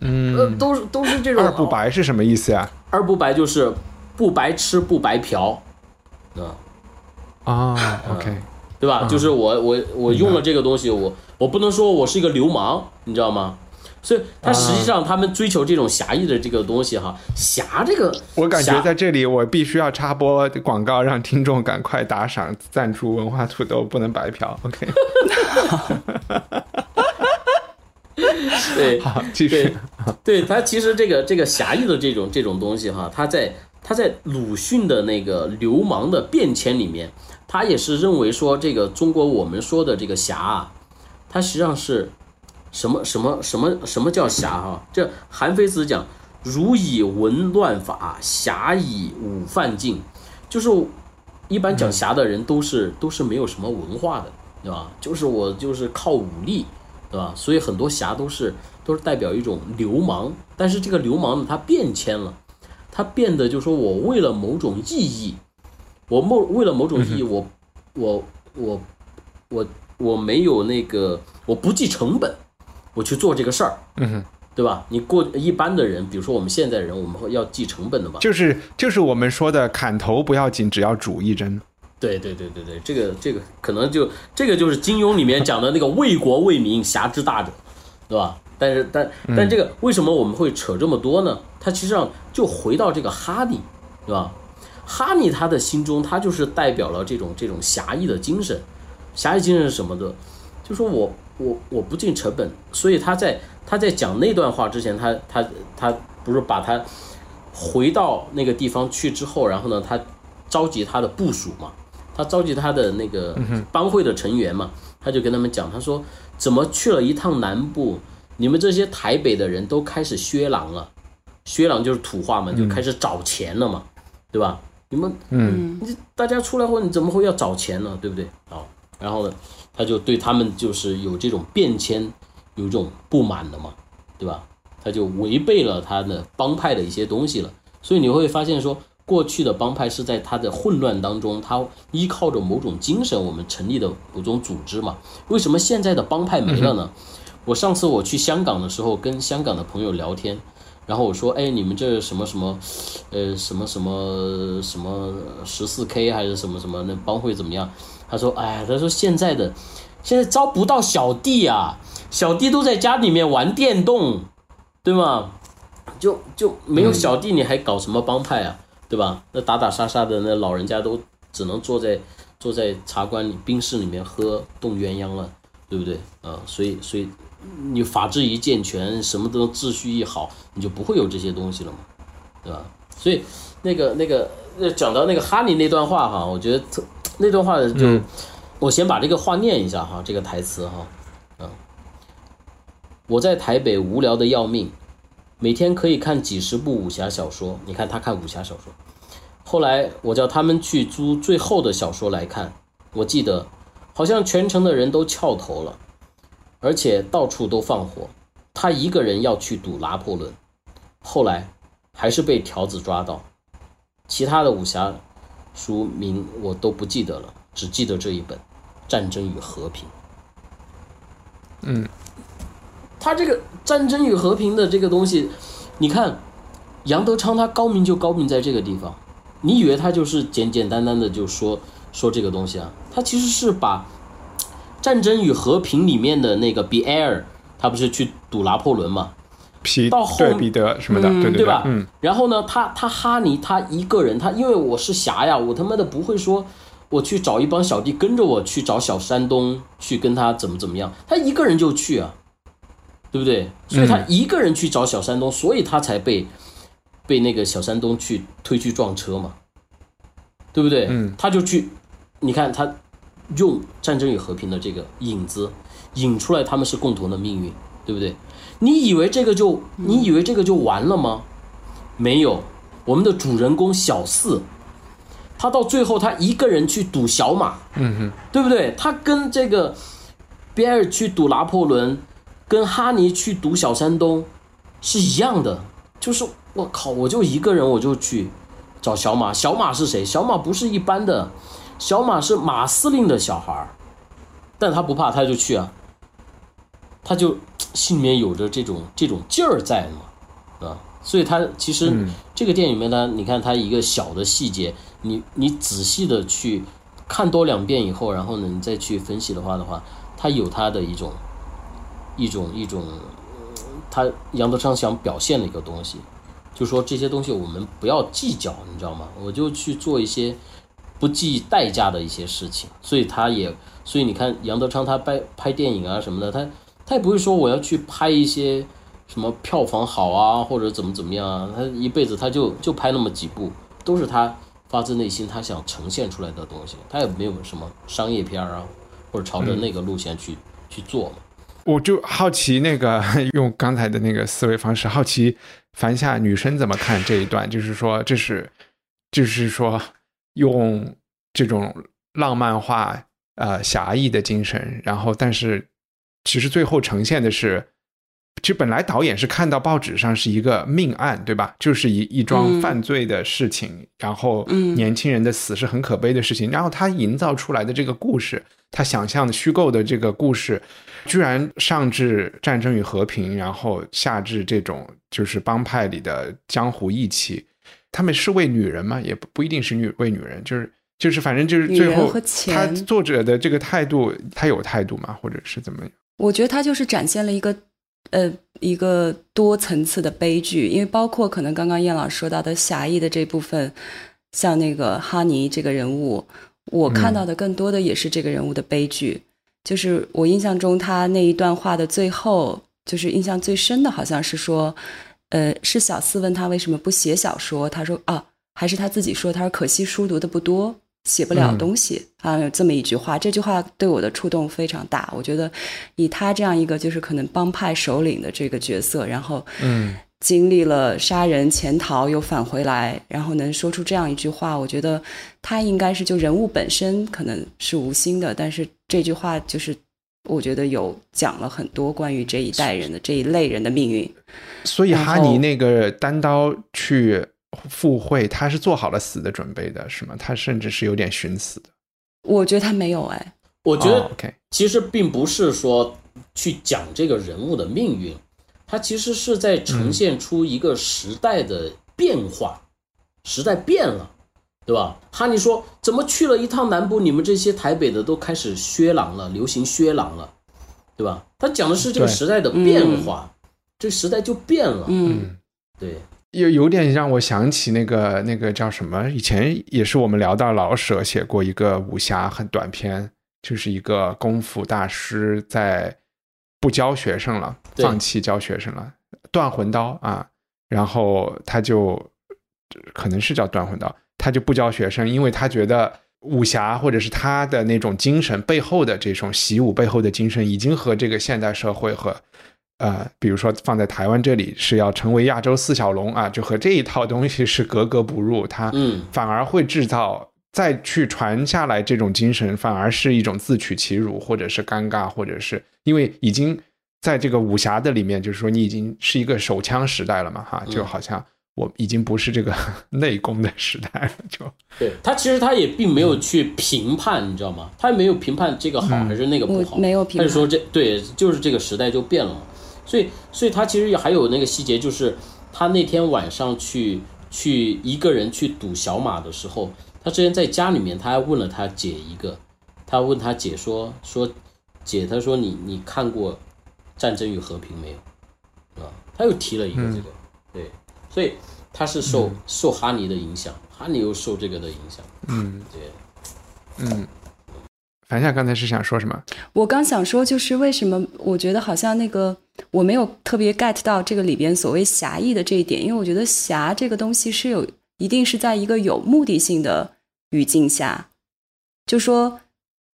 嗯，呃，都是都是这种二不白是什么意思呀？二不白就是不白吃不白嫖，啊，啊，OK，对吧？就是我我我用了这个东西，我我不能说我是一个流氓，你知道吗？所以他实际上他们追求这种侠义的这个东西哈，侠这个我感觉在这里我必须要插播广告，让听众赶快打赏赞助文化土豆，不能白嫖。OK，对 好，继续。，对他其实这个这个侠义的这种这种东西哈，他在他在鲁迅的那个流氓的变迁里面，他也是认为说这个中国我们说的这个侠啊，它实际上是什么什么什么什么叫侠哈？这韩非子讲“儒以文乱法，侠以武犯禁”，就是一般讲侠的人都是都是没有什么文化的，对吧？就是我就是靠武力，对吧？所以很多侠都是都是代表一种流氓，但是这个流氓呢，他变迁了，他变得就是说我为了某种意义，我某为了某种意义，我我我我我没有那个我不计成本，我去做这个事儿，嗯哼，对吧？你过一般的人，比如说我们现在人，我们会要计成本的嘛，就是就是我们说的砍头不要紧，只要主一针。对对对对对，这个这个可能就这个就是金庸里面讲的那个为国为民侠之大者，对吧？但是但但这个为什么我们会扯这么多呢？它其实上就回到这个哈尼，对吧？哈尼他的心中，他就是代表了这种这种侠义的精神。侠义精神是什么的？就说我我我不进成本，所以他在他在讲那段话之前，他他他不是把他回到那个地方去之后，然后呢，他召集他的部属嘛，他召集他的那个帮会的成员嘛，他就跟他们讲，他说怎么去了一趟南部，你们这些台北的人都开始削狼了，削狼就是土话嘛，就开始找钱了嘛，对吧？你们嗯你大家出来后，你怎么会要找钱呢？对不对？啊，然后呢，他就对他们就是有这种变迁，有这种不满的嘛，对吧？他就违背了他的帮派的一些东西了，所以你会发现说，过去的帮派是在他的混乱当中，他依靠着某种精神，我们成立的某种组织嘛。为什么现在的帮派没了呢？我上次我去香港的时候，跟香港的朋友聊天，然后我说，哎，你们这什么什么，呃，什么什么什么十四 K 还是什么什么那帮会怎么样？他说，哎，他说现在的现在招不到小弟啊，小弟都在家里面玩电动，对吗？就就没有小弟，你还搞什么帮派啊？对吧？那打打杀杀的那老人家都只能坐在坐在茶馆里、冰室里面喝冻鸳鸯了，对不对？啊、所以所以你法治一健全，什么都秩序一好，你就不会有这些东西了嘛，对吧？所以那个那个那讲到那个哈尼那段话哈，我觉得特那段话就、嗯我先把这个话念一下哈，这个台词哈，嗯，我在台北无聊的要命，每天可以看几十部武侠小说。你看他看武侠小说，后来我叫他们去租最后的小说来看，我记得好像全城的人都翘头了，而且到处都放火。他一个人要去赌拿破仑，后来还是被条子抓到。其他的武侠书名我都不记得了，只记得这一本《战争与和平》。嗯，他这个战争与和平的这个东西，你看杨德昌他高明就高明在这个地方，你以为他就是简简单单的就说说这个东西啊？他其实是把战争与和平里面的那个比埃尔，他不是去堵拿破仑嘛？皮到后对彼得什么的，对对对吧？嗯，然后呢，他他哈尼他一个人，他因为我是侠呀，我他妈的不会说我去找一帮小弟跟着我去找小山东去跟他怎么怎么样，他一个人就去啊，对不对？所以他一个人去找小山东，所以他才被被那个小山东去推去撞车嘛，对不对？嗯，他就去，你看他用战争与和平的这个影子引出来，他们是共同的命运，对不对？你以为这个就你以为这个就完了吗？没有，我们的主人公小四，他到最后他一个人去赌小马，嗯哼，对不对？他跟这个比尔去赌拿破仑，跟哈尼去赌小山东是一样的，就是我靠，我就一个人我就去找小马，小马是谁？小马不是一般的，小马是马司令的小孩儿，但他不怕，他就去啊，他就心里面有着这种这种劲儿在嘛，啊，所以他其实嗯。这个电影里面呢，你看他一个小的细节，你你仔细的去看多两遍以后，然后呢，你再去分析的话的话，他有他的一种一种一种，呃他杨德昌想表现的一个东西，就说这些东西我们不要计较，你知道吗？我就去做一些不计代价的一些事情，所以他也，所以你看杨德昌他拍拍电影啊什么的，他他也不会说我要去拍一些什么票房好啊或者怎么怎么样啊，他一辈子他就就拍那么几部，都是他发自内心他想呈现出来的东西，他也没有什么商业片啊，或者朝着那个路线去、去做嘛。我就好奇那个用刚才的那个思维方式，好奇樊夏女生怎么看这一段？就是说，这是就是说用这种浪漫化、呃侠义的精神，然后但是其实最后呈现的是，其实本来导演是看到报纸上是一个命案，对吧？就是一一桩嗯犯罪的事情，然后嗯年轻人的死是很可悲的事情，然后他营造出来的这个故事，他想象的虚构的这个故事，居然上至战争与和平，然后下至这种就是帮派里的江湖义气，他们是为女人吗？也不不一定是女为女人，就是就是反正就是最后他钱作者的这个态度，他有态度吗？或者是怎么样？我觉得他就是展现了一个呃一个多层次的悲剧，因为包括可能刚刚燕老师说到的侠义的这部分，像那个哈尼这个人物，我看到的更多的也是这个人物的悲剧。就是我印象中他那一段话的最后，就是印象最深的，好像是说，呃，是小四问他为什么不写小说，他说啊，还是他自己说，他说可惜书读的不多，写不了嗯东西，好像有这么一句话。这句话对我的触动非常大。我觉得以他这样一个就是可能帮派首领的这个角色，然后嗯经历了杀人、潜逃又返回来，然后能说出这样一句话，我觉得他应该是就人物本身可能是无心的，但是这句话就是我觉得有讲了很多关于这一代人的这一类人的命运。所以哈尼那个单刀去赴会，他是做好了死的准备的，是吗？他甚至是有点寻死的。我觉得他没有哎，我觉得其实并不是说去讲这个人物的命运，他其实是在呈现出一个时代的变化，时代变了，对吧？哈尼说怎么去了一趟南部，你们这些台北的都开始削狼了，流行削狼了，对吧？他讲的是这个时代的变化，这时代就变了，嗯对，有有点让我想起那个那个叫什么？以前也是我们聊到老舍写过一个武侠很短篇，就是一个功夫大师在不教学生了，放弃教学生了，断魂刀啊，然后他就可能是叫断魂刀，他就不教学生，因为他觉得武侠或者是他的那种精神背后的这种习武背后的精神，已经和这个现代社会和呃，比如说放在台湾这里是要成为亚洲四小龙啊，就和这一套东西是格格不入，他嗯。反而会制造再去传下来这种精神，反而是一种自取其辱，或者是尴尬，或者是因为已经在这个武侠的里面，就是说你已经是一个手枪时代了嘛，哈，嗯就好像我已经不是这个 内功的时代了，就对他其实他也并没有去评判，你知道吗？他也没有评判这个好还是那个不好，没有评判，他就说这对，就是这个时代就变了嘛。所以，所以他其实还有那个细节，就是他那天晚上去去一个人去赌小马的时候，他之前在家里面他还问了他姐一个，他问他姐说说姐，他说你你看过《战争与和平》没有？啊，他又提了一个这个，对。所以他是受受哈尼的影响，哈尼又受这个的影响。嗯，对，嗯。樊夏刚才是想说什么？我刚想说，就是为什么我觉得好像那个我没有特别 get 到这个里边所谓侠义的这一点，因为我觉得侠这个东西是有一定是在一个有目的性的语境下，就说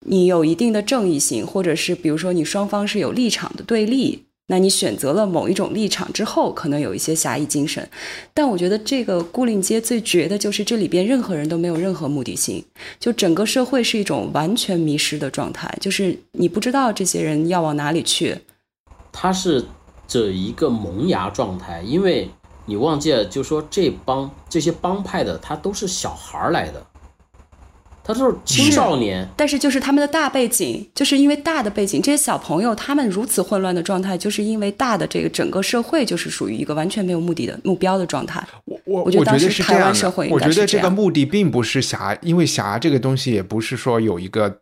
你有一定的正义性，或者是比如说你双方是有立场的对立。那你选择了某一种立场之后，可能有一些侠义精神，但我觉得这个孤岭街最绝的就是这里边任何人都没有任何目的性，就整个社会是一种完全迷失的状态，就是你不知道这些人要往哪里去。他是这一个萌芽状态，因为你忘记了，就说这帮这些帮派的他都是小孩来的。他都是青少年，但是就是他们的大背景，就是因为大的背景，这些小朋友他们如此混乱的状态，就是因为大的这个整个社会就是属于一个完全没有目的的目标的状态。我我我觉得当时台湾社会，我觉得这个目的并不是侠，因为侠这个东西也不是说有一个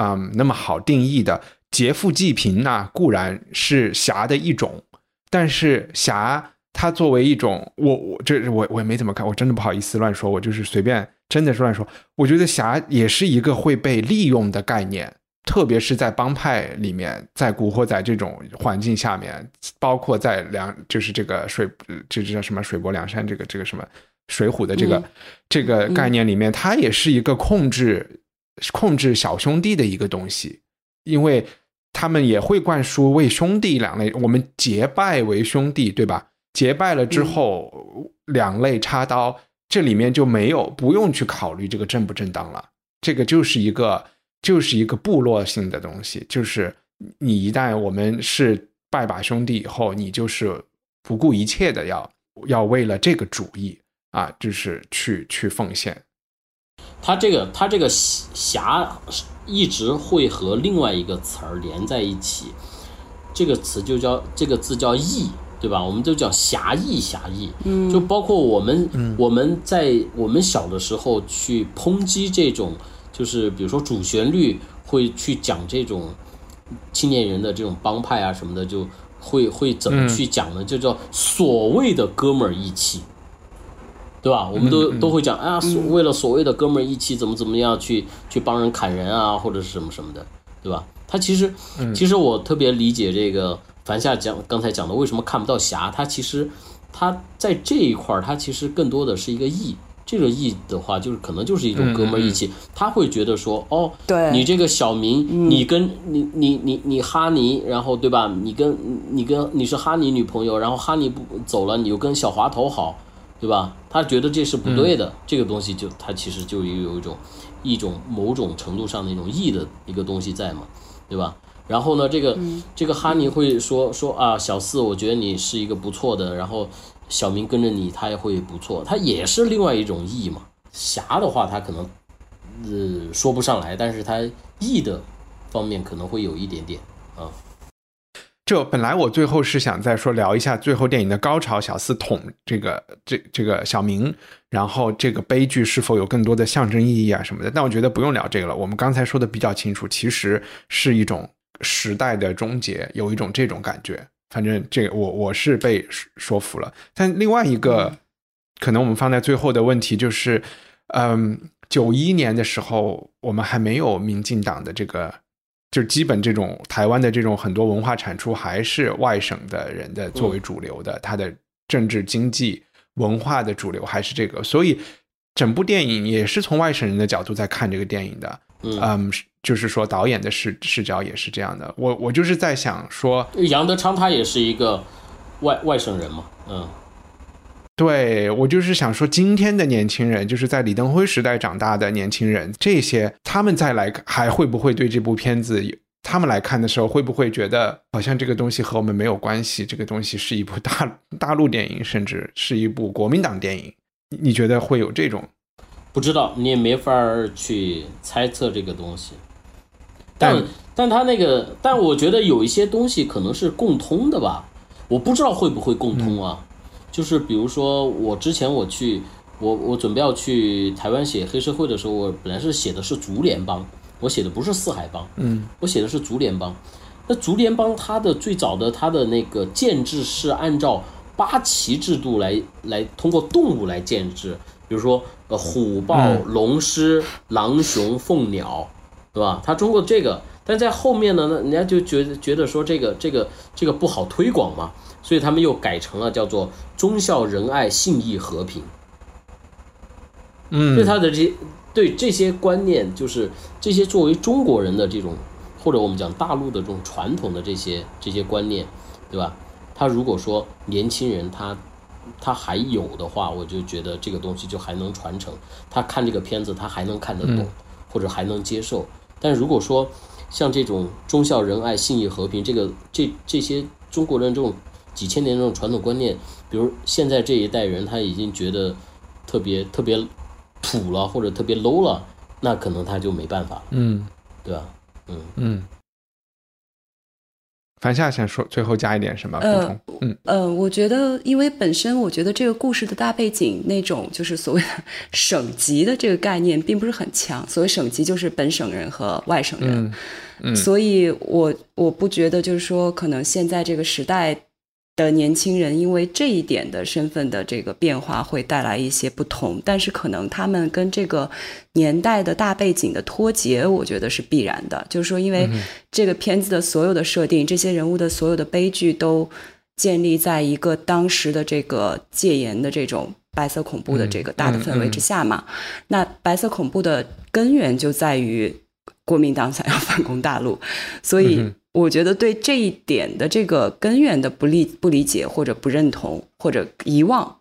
嗯那么好定义的。劫富济贫呐，固然是侠的一种，但是侠它作为一种，我我这我我也没怎么看，我真的不好意思乱说，我就是随便。真的是乱说，我觉得侠也是一个会被利用的概念，特别是在帮派里面，在古惑仔这种环境下面，包括在梁，就是这个水，这这叫什么水泊梁山，这个这个什么水浒的这个这个概念里面，它也是一个控制控制小兄弟的一个东西，因为他们也会灌输为兄弟两类，我们结拜为兄弟，对吧？结拜了之后，两肋插刀。这里面就没有不用去考虑这个正不正当了，这个就是一个就是一个部落性的东西，就是你一旦我们是拜把兄弟以后，你就是不顾一切的要要为了这个主义啊，就是去去奉献。他这个他这个侠一直会和另外一个词儿连在一起，这个词就叫这个字叫义。对吧？我们都叫侠义，侠义，嗯，就包括我们，我们在我们小的时候去抨击这种，就是比如说主旋律会去讲这种青年人的这种帮派啊什么的，就会会怎么去讲呢？就叫所谓的哥们儿义气，对吧？我们都都会讲啊，为了所谓的哥们儿义气，怎么怎么样去去帮人砍人啊，或者是什么什么的，对吧？他其实，其实我特别理解这个。樊夏讲刚才讲的为什么看不到侠？他其实他在这一块儿，他其实更多的是一个义。这个义的话，就是可能就是一种哥们儿义气。他会觉得说，哦，对你这个小明，你跟你你你你哈尼，然后对吧？你跟你跟你是哈尼女朋友，然后哈尼不走了，你又跟小滑头好，对吧？他觉得这是不对的。这个东西就他其实就有一种一种某种程度上的一种义的一个东西在嘛，对吧？然后呢，这个这个哈尼会说说啊，小四，我觉得你是一个不错的。然后小明跟着你，他也会不错，他也是另外一种义嘛。侠的话，他可能呃说不上来，但是他义的方面可能会有一点点啊。就本来我最后是想再说聊一下最后电影的高潮，小四捅这个这这个小明，然后这个悲剧是否有更多的象征意义啊什么的。但我觉得不用聊这个了，我们刚才说的比较清楚，其实是一种。时代的终结有一种这种感觉，反正这个我我是被说服了。但另外一个可能我们放在最后的问题就是，嗯，九一年的时候我们还没有民进党的这个，就基本这种台湾的这种很多文化产出还是外省的人的作为主流的，他的政治经济文化的主流还是这个，所以整部电影也是从外省人的角度在看这个电影的，嗯。就是说，导演的视视角也是这样的。我我就是在想说，杨德昌他也是一个外外省人嘛，嗯，对我就是想说，今天的年轻人，就是在李登辉时代长大的年轻人，这些他们再来还会不会对这部片子他们来看的时候，会不会觉得好像这个东西和我们没有关系？这个东西是一部大大陆电影，甚至是一部国民党电影？你觉得会有这种？不知道，你也没法去猜测这个东西。但但他那个，但我觉得有一些东西可能是共通的吧。我不知道会不会共通啊？就是比如说，我之前我去，我我准备要去台湾写黑社会的时候，我本来是写的是竹联帮。我写的不是四海帮，嗯，我写的是竹联帮。那竹联帮它的最早的它的那个建制是按照八旗制度来来通过动物来建制，比如说呃虎豹龙狮狼熊凤鸟，对吧？他通过这个，但在后面呢，那人家就觉得觉得说这个这个这个不好推广嘛，所以他们又改成了叫做忠孝仁爱信义和平。嗯，对他的这些。对这些观念，就是这些作为中国人的这种，或者我们讲大陆的这种传统的这些这些观念，对吧？他如果说年轻人他他还有的话，我就觉得这个东西就还能传承。他看这个片子，他还能看得懂，或者还能接受。但如果说像这种忠孝仁爱信义和平，这个这这些中国人这种几千年这种传统观念，比如现在这一代人他已经觉得特别特别。土了或者特别 low 了，那可能他就没办法了，嗯，对吧？嗯嗯。樊夏想说最后加一点什么补充？嗯呃，我觉得因为本身我觉得这个故事的大背景那种就是所谓的 省级的这个概念并不是很强，所谓省级就是本省人和外省人，嗯，所以我我不觉得就是说可能现在这个时代。的年轻人因为这一点的身份的这个变化会带来一些不同，但是可能他们跟这个年代的大背景的脱节，我觉得是必然的。就是说，因为这个片子的所有的设定，这些人物的所有的悲剧都建立在一个当时的这个戒严的这种白色恐怖的这个大的氛围之下嘛。那白色恐怖的根源就在于国民党想要反攻大陆，所以。我觉得对这一点的这个根源的不理不理解或者不认同或者遗忘，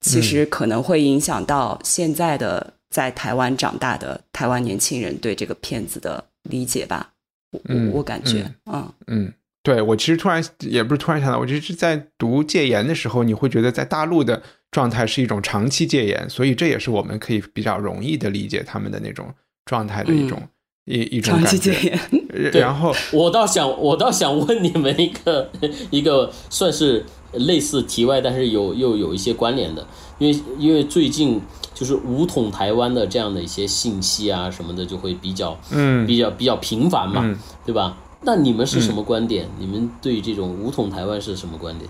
其实可能会影响到现在的在台湾长大的台湾年轻人对这个片子的理解吧。我我感觉，嗯嗯，对我其实突然也不是突然想到，我就是在读戒严的时候，你会觉得在大陆的状态是一种长期戒严，所以这也是我们可以比较容易的理解他们的那种状态的一种。一一种感觉，然后我倒想，我倒想问你们一个一个算是类似题外，但是有又有一些关联的，因为因为最近就是武统台湾的这样的一些信息啊什么的，就会比较嗯比较比较频繁嘛，对吧？那你们是什么观点？你们对这种武统台湾是什么观点？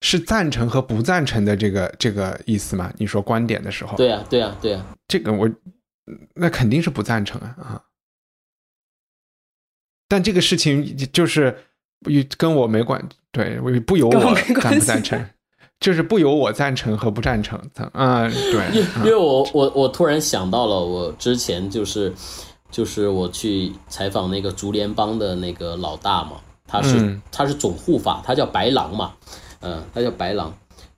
是赞成和不赞成的这个这个意思吗？你说观点的时候，对呀对呀对呀，这个我。那肯定是不赞成啊啊！但这个事情就是与跟我没关，对我不由我赞不赞成，就是不由我赞成和不赞成。嗯，对，因为我我我突然想到了，我之前就是就是我去采访那个竹联帮的那个老大嘛，他是他是总护法，他叫白狼嘛，嗯，他叫白狼，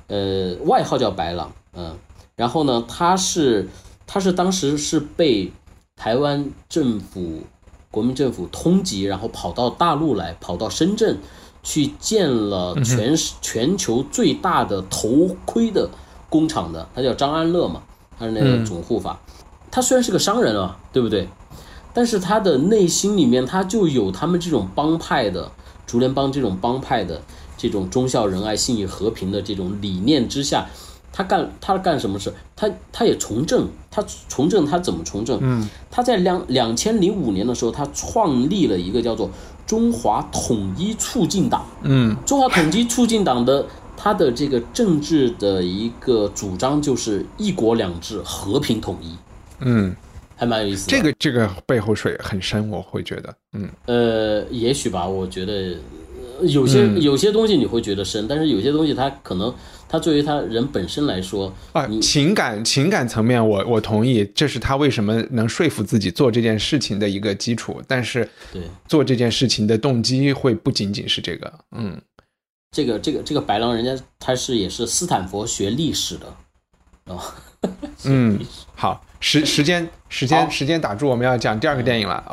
呃，外号叫白狼，嗯，然后呢，他是。他是当时是被台湾政府、国民政府通缉，然后跑到大陆来，跑到深圳去建了全全球最大的头盔的工厂的。他叫张安乐嘛，他是那个总护法。他虽然是个商人啊，对不对？但是他的内心里面，他就有他们这种帮派的竹联帮这种帮派的这种忠孝仁爱、信义和平的这种理念之下。他干他干什么事？他他也从政，他从政他怎么从政？嗯，他在两两千零五年的时候，他创立了一个叫做中华统一促进党。嗯，中华统一促进党的他的这个政治的一个主张就是一国两制，和平统一。嗯，还蛮有意思。这个这个背后水很深，我会觉得，嗯，呃，也许吧，我觉得有些有些东西你会觉得深，但是有些东西它可能。他作为他人本身来说啊，情感情感层面，我我同意，这是他为什么能说服自己做这件事情的一个基础。但是，对做这件事情的动机会不仅仅是这个。嗯，这个这个这个白狼，人家他是也是斯坦福学历史的哦。嗯，好，时时间时间时间打住，我们要讲第二个电影了。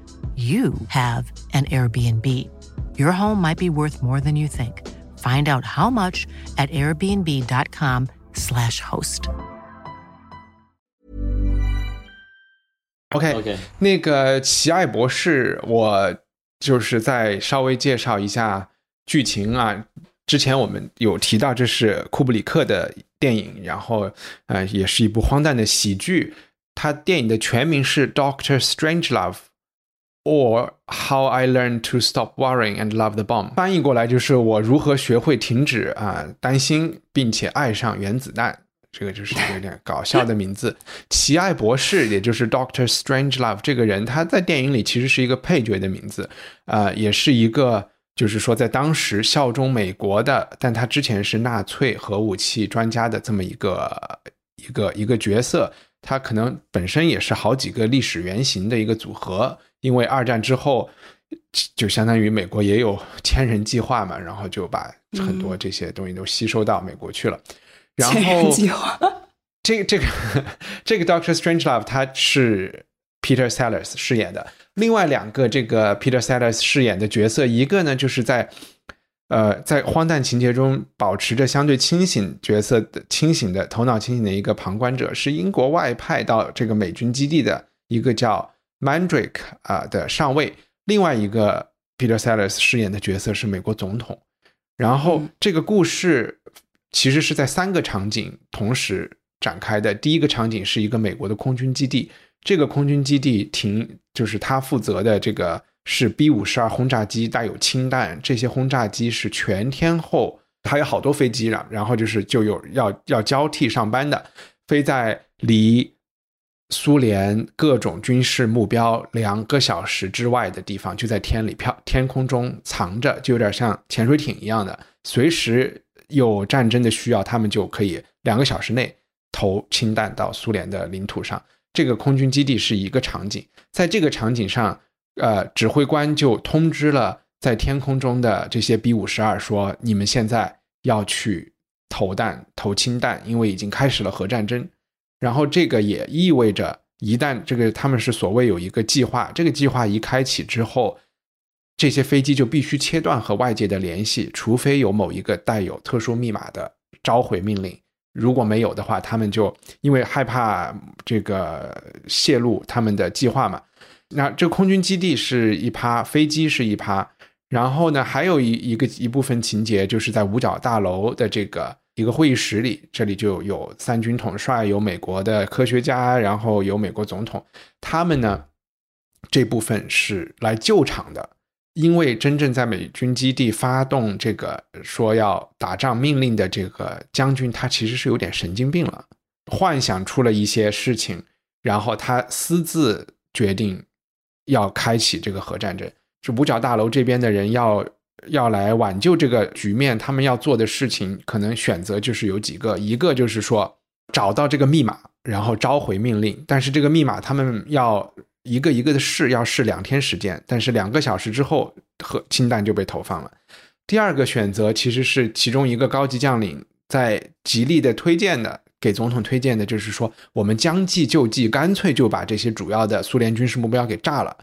you have an Airbnb. Your home might be worth more than you think. Find out how much at airbnb.com/slash host. OK OK，那个奇爱博士，我就是再稍微介绍一下剧情啊。之前我们有提到，这是库布里克的电影，然后呃，也是一部荒诞的喜剧。它电影的全名是《Doctor Strangelove》，or How I Learned to Stop Worrying and Love the Bomb。翻译过来就是我如何学会停止啊担心，并且爱上原子弹。这个就是有点搞笑的名字。奇爱博士，也就是 Doctor Strangelove 这个人，他在电影里其实是一个配角的名字，呃，也是一个就是说在当时效忠美国的，但他之前是纳粹核武器专家的这么一个一个一个角色。他可能本身也是好几个历史原型的一个组合，因为二战之后，就相当于美国也有千人计划嘛，然后就把很多这些东西都吸收到美国去了。然千人后计划，这个这个这个 Doctor Strangelove 他是 Peter Sellers 饰演的，另外两个这个 Peter Sellers 饰演的角色，一个呢就是在呃在荒诞情节中保持着相对清醒角色的清醒的头脑清醒的一个旁观者，是英国外派到这个美军基地的一个叫 Mandrake 啊、的上尉，另外一个 Peter Sellers 饰演的角色是美国总统。然后嗯这个故事其实是在三个场景同时展开的。第一个场景是一个美国的空军基地，这个空军基地停就是他负责的这个是 B 五十二轰炸机，带有氢弹，这些轰炸机是全天候，还有好多飞机了，然后就是就有要要交替上班的，飞在离苏联各种军事目标两个小时之外的地方，就在天里飘天空中藏着，就有点像潜水艇一样的，随时有战争的需要，他们就可以两个小时内投氢弹到苏联的领土上。这个空军基地是一个场景，在这个场景上，呃，指挥官就通知了在天空中的这些 B 五十二说：“你们现在要去投弹、投氢弹，因为已经开始了核战争。”然后这个也意味着，一旦这个他们是所谓有一个计划，这个计划一开启之后，这些飞机就必须切断和外界的联系，除非有某一个带有特殊密码的召回命令。如果没有的话，他们就因为害怕这个泄露他们的计划嘛。那这空军基地是一趴，飞机是一趴，然后呢，还有一一个一部分情节就是在五角大楼的这个一个会议室里，这里就有三军统帅，有美国的科学家，然后有美国总统，他们呢这部分是来救场的，因为真正在美军基地发动这个说要打仗命令的这个将军，他其实是有点神经病了，幻想出了一些事情，然后他私自决定要开启这个核战争。这五角大楼这边的人要要来挽救这个局面，他们要做的事情可能选择就是有几个，一个就是说找到这个密码，然后召回命令，但是这个密码他们要一个一个的试，要试两天时间，但是两个小时之后核氢弹就被投放了。第二个选择其实是其中一个高级将领在极力的推荐的，给总统推荐的，就是说我们将计就计，干脆就把这些主要的苏联军事目标给炸了。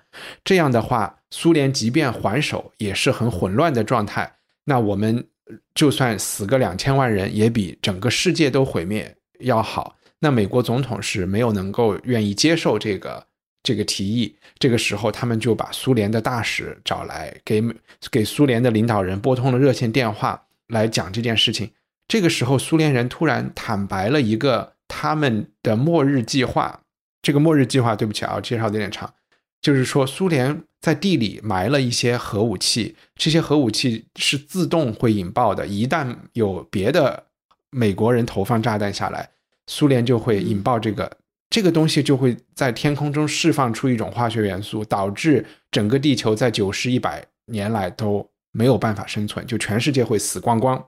这样的话，苏联即便还手，也是很混乱的状态。那我们就算死个两千万人，也比整个世界都毁灭要好。那美国总统是没有能够愿意接受这个这个提议。这个时候，他们就把苏联的大使找来，给给苏联的领导人拨通了热线电话，来讲这件事情。这个时候，苏联人突然坦白了一个他们的末日计划。这个末日计划，对不起啊，介绍的有点长，就是说苏联在地里埋了一些核武器，这些核武器是自动会引爆的，一旦有别的美国人投放炸弹下来，苏联就会引爆这个。这个东西就会在天空中释放出一种化学元素，导致整个地球在九十一百年来都没有办法生存，就全世界会死光光。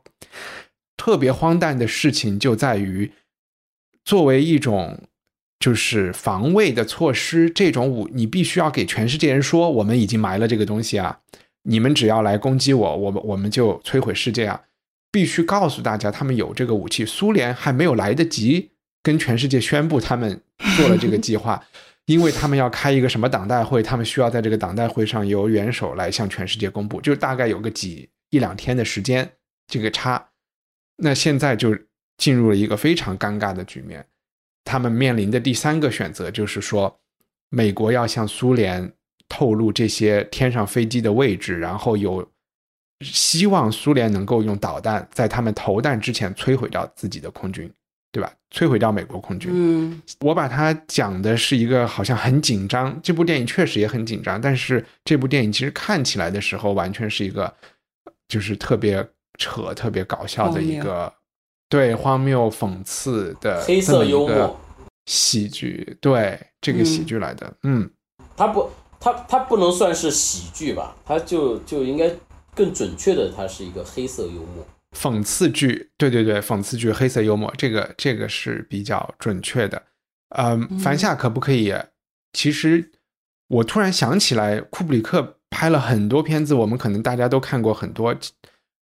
特别荒诞的事情就在于，作为一种就是防卫的措施，这种武你必须要给全世界人说，我们已经埋了这个东西啊，你们只要来攻击我，我们我们就摧毁世界啊，必须告诉大家他们有这个武器。苏联还没有来得及跟全世界宣布他们。做了这个计划，因为他们要开一个什么党代会，他们需要在这个党代会上由元首来向全世界公布，就大概有个几一两天的时间，这个差。那现在就进入了一个非常尴尬的局面，他们面临的第三个选择就是说，美国要向苏联透露这些天上飞机的位置，然后有希望苏联能够用导弹在他们投弹之前摧毁掉自己的空军。对吧？摧毁掉美国空军。嗯，我把它讲的是一个好像很紧张。这部电影确实也很紧张，但是这部电影其实看起来的时候，完全是一个就是特别扯、特别搞笑的一个对荒谬讽刺的黑色幽默喜剧。对这个喜剧来的，嗯，它不，它它不能算是喜剧吧？它就就应该更准确的，它是一个黑色幽默。讽刺剧，对对对，讽刺剧，黑色幽默，这个这个是比较准确的。嗯，凡夏可不可以？其实我突然想起来，库布里克拍了很多片子，我们可能大家都看过很多。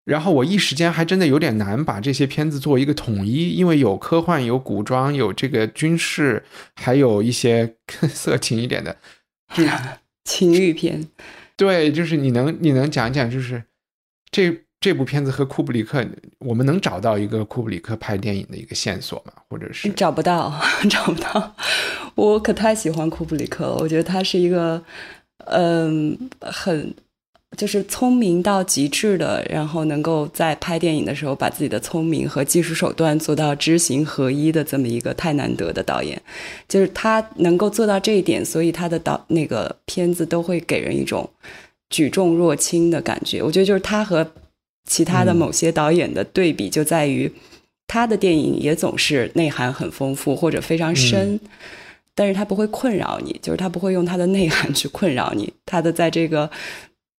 然后我一时间还真的有点难把这些片子做一个统一，因为有科幻，有古装，有这个军事，还有一些 色情一点的，就 情欲片。对，就是你能你能讲讲，就是这。这部片子和库布里克，我们能找到一个库布里克拍电影的一个线索吗？或者是找不到，找不到。我可太喜欢库布里克了，我觉得他是一个，嗯，很就是聪明到极致的，然后能够在拍电影的时候把自己的聪明和技术手段做到知行合一的这么一个太难得的导演。就是他能够做到这一点，所以他的导那个片子都会给人一种举重若轻的感觉。我觉得就是他和。其他的某些导演的对比就在于，他的电影也总是内涵很丰富或者非常深，但是他不会困扰你，就是他不会用他的内涵去困扰你，他的在这个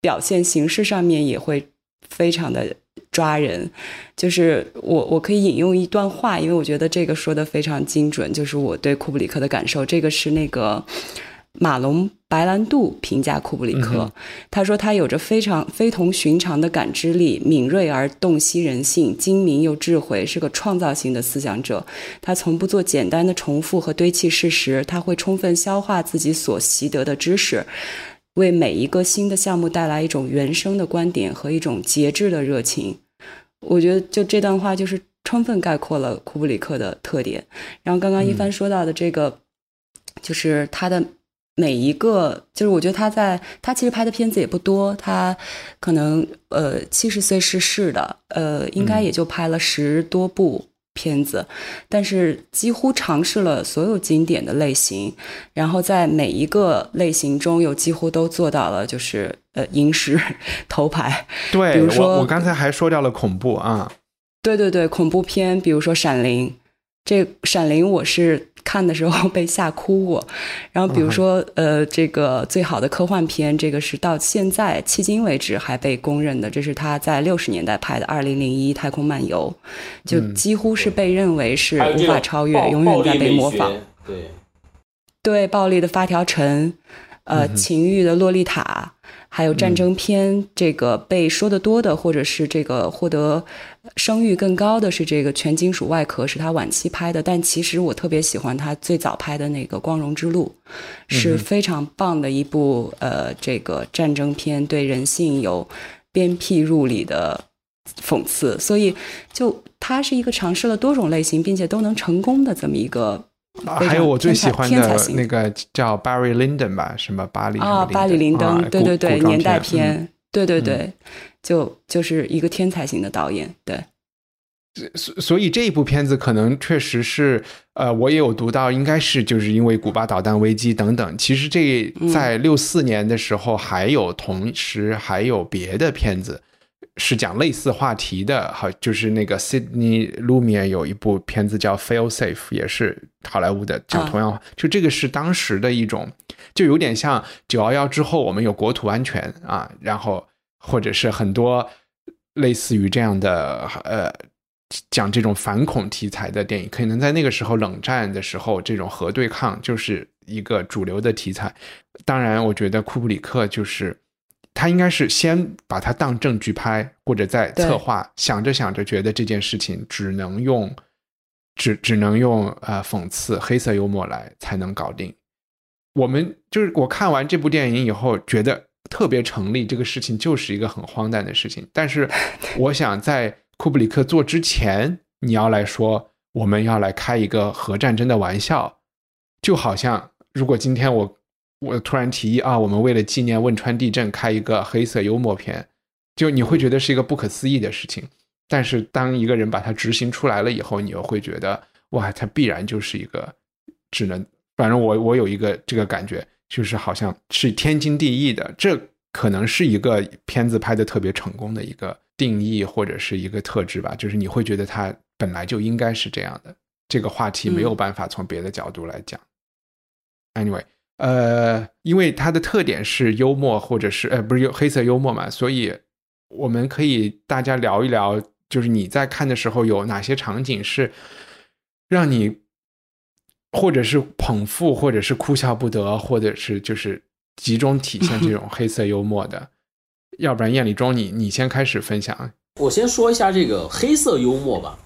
表现形式上面也会非常的抓人。就是我我可以引用一段话，因为我觉得这个说的非常精准，就是我对库布里克的感受。这个是那个。马龙白兰度评价库布里克，他说他有着非常非同寻常的感知力，敏锐而洞悉人性，精明又智慧，是个创造性的思想者。他从不做简单的重复和堆砌事实，他会充分消化自己所习得的知识，为每一个新的项目带来一种原生的观点和一种节制的热情。我觉得就这段话就是充分概括了库布里克的特点。然后刚刚一帆说到的这个，就是他的。每一个就是，我觉得他在他其实拍的片子也不多，他可能呃七十岁逝世的，呃应该也就拍了十多部片子，但是几乎尝试了所有经典的类型，然后在每一个类型中又几乎都做到了就是呃影史头牌。对，比如说我刚才还说掉了恐怖啊，对对对，恐怖片，比如说《闪灵》，这《闪灵》我是。看的时候 被吓哭过，然后比如说呃，这个最好的科幻片，这个是到现在迄今为止还被公认的，这是他在六十年代拍的《二零零一太空漫游》，就几乎是被认为是无法超越，永远在被模仿。对，对，暴力的发条城，呃，情欲的洛丽塔。还有战争片，这个被说的多的，或者是这个获得声誉更高的是这个全金属外壳，是他晚期拍的。但其实我特别喜欢他最早拍的那个《光荣之路》，是非常棒的一部呃这个战争片，对人性有鞭辟入里的讽刺。所以，就他是一个尝试了多种类型并且都能成功的这么一个还有我最喜欢的那个叫 Barry Lyndon 吧，什么巴黎啊，巴黎林登，对对对，年代片，对对对，就就是一个天才型的导演，对。所所以这一部片子可能确实是，呃，我也有读到，应该是就是因为古巴导弹危机等等。其实这在六四年的时候，还有同时还有别的片子是讲类似话题的，好，就是那个 Sydney Lumiere 有一部片子叫 Fail Safe，也是好莱坞的，讲同样，就这个是当时的一种，就有点像九幺幺之后我们有国土安全啊，然后或者是很多类似于这样的呃。讲这种反恐题材的电影，可能在那个时候冷战的时候，这种核对抗就是一个主流的题材。当然，我觉得库布里克就是他应该是先把它当证据拍，或者在策划，想着想着觉得这件事情只能用只只能用呃讽刺黑色幽默来才能搞定。我们就是我看完这部电影以后，觉得特别成立，这个事情就是一个很荒诞的事情。但是 我想在。库布里克做之前，你要来说我们要来开一个核战争的玩笑，就好像如果今天我我突然提议啊，我们为了纪念汶川地震开一个黑色幽默片，就你会觉得是一个不可思议的事情。但是当一个人把它执行出来了以后，你又会觉得哇，它必然就是一个只能，反正我我有一个这个感觉，就是好像是天经地义的。这可能是一个片子拍的特别成功的一个。定义或者是一个特质吧，就是你会觉得它本来就应该是这样的。这个话题没有办法从别的角度来讲。Anyway，呃，因为它的特点是幽默，或者是呃，不是有黑色幽默嘛，所以我们可以大家聊一聊，就是你在看的时候有哪些场景是让你或者是捧腹，或者是哭笑不得，或者是就是集中体现这种黑色幽默的。要不然，燕礼中，你你先开始分享。我先说一下这个黑色幽默吧。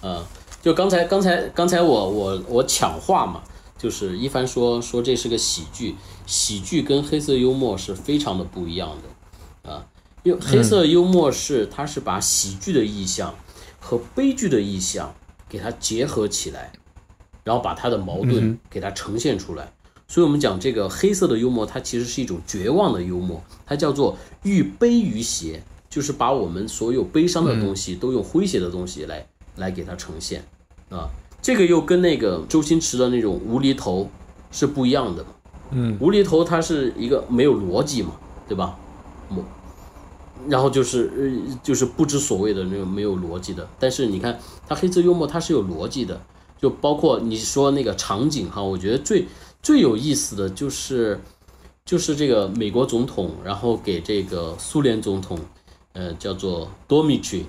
呃，就刚才刚才刚才我我我抢话嘛，就是一帆说说这是个喜剧，喜剧跟黑色幽默是非常的不一样的啊。因为黑色幽默是它是把喜剧的意象和悲剧的意象给它结合起来，然后把它的矛盾给它呈现出来。所以，我们讲这个黑色的幽默，它其实是一种绝望的幽默，它叫做寓悲于邪，就是把我们所有悲伤的东西都用诙谐的东西来来给它呈现，啊，这个又跟那个周星驰的那种无厘头是不一样的嘛，嗯，无厘头它是一个没有逻辑嘛，对吧？我，然后就是呃，就是不知所谓的那种没有逻辑的，但是你看他黑色幽默，它是有逻辑的，就包括你说那个场景哈，我觉得最。最有意思的就是，就是这个美国总统，然后给这个苏联总统，呃，叫做 Dmitry，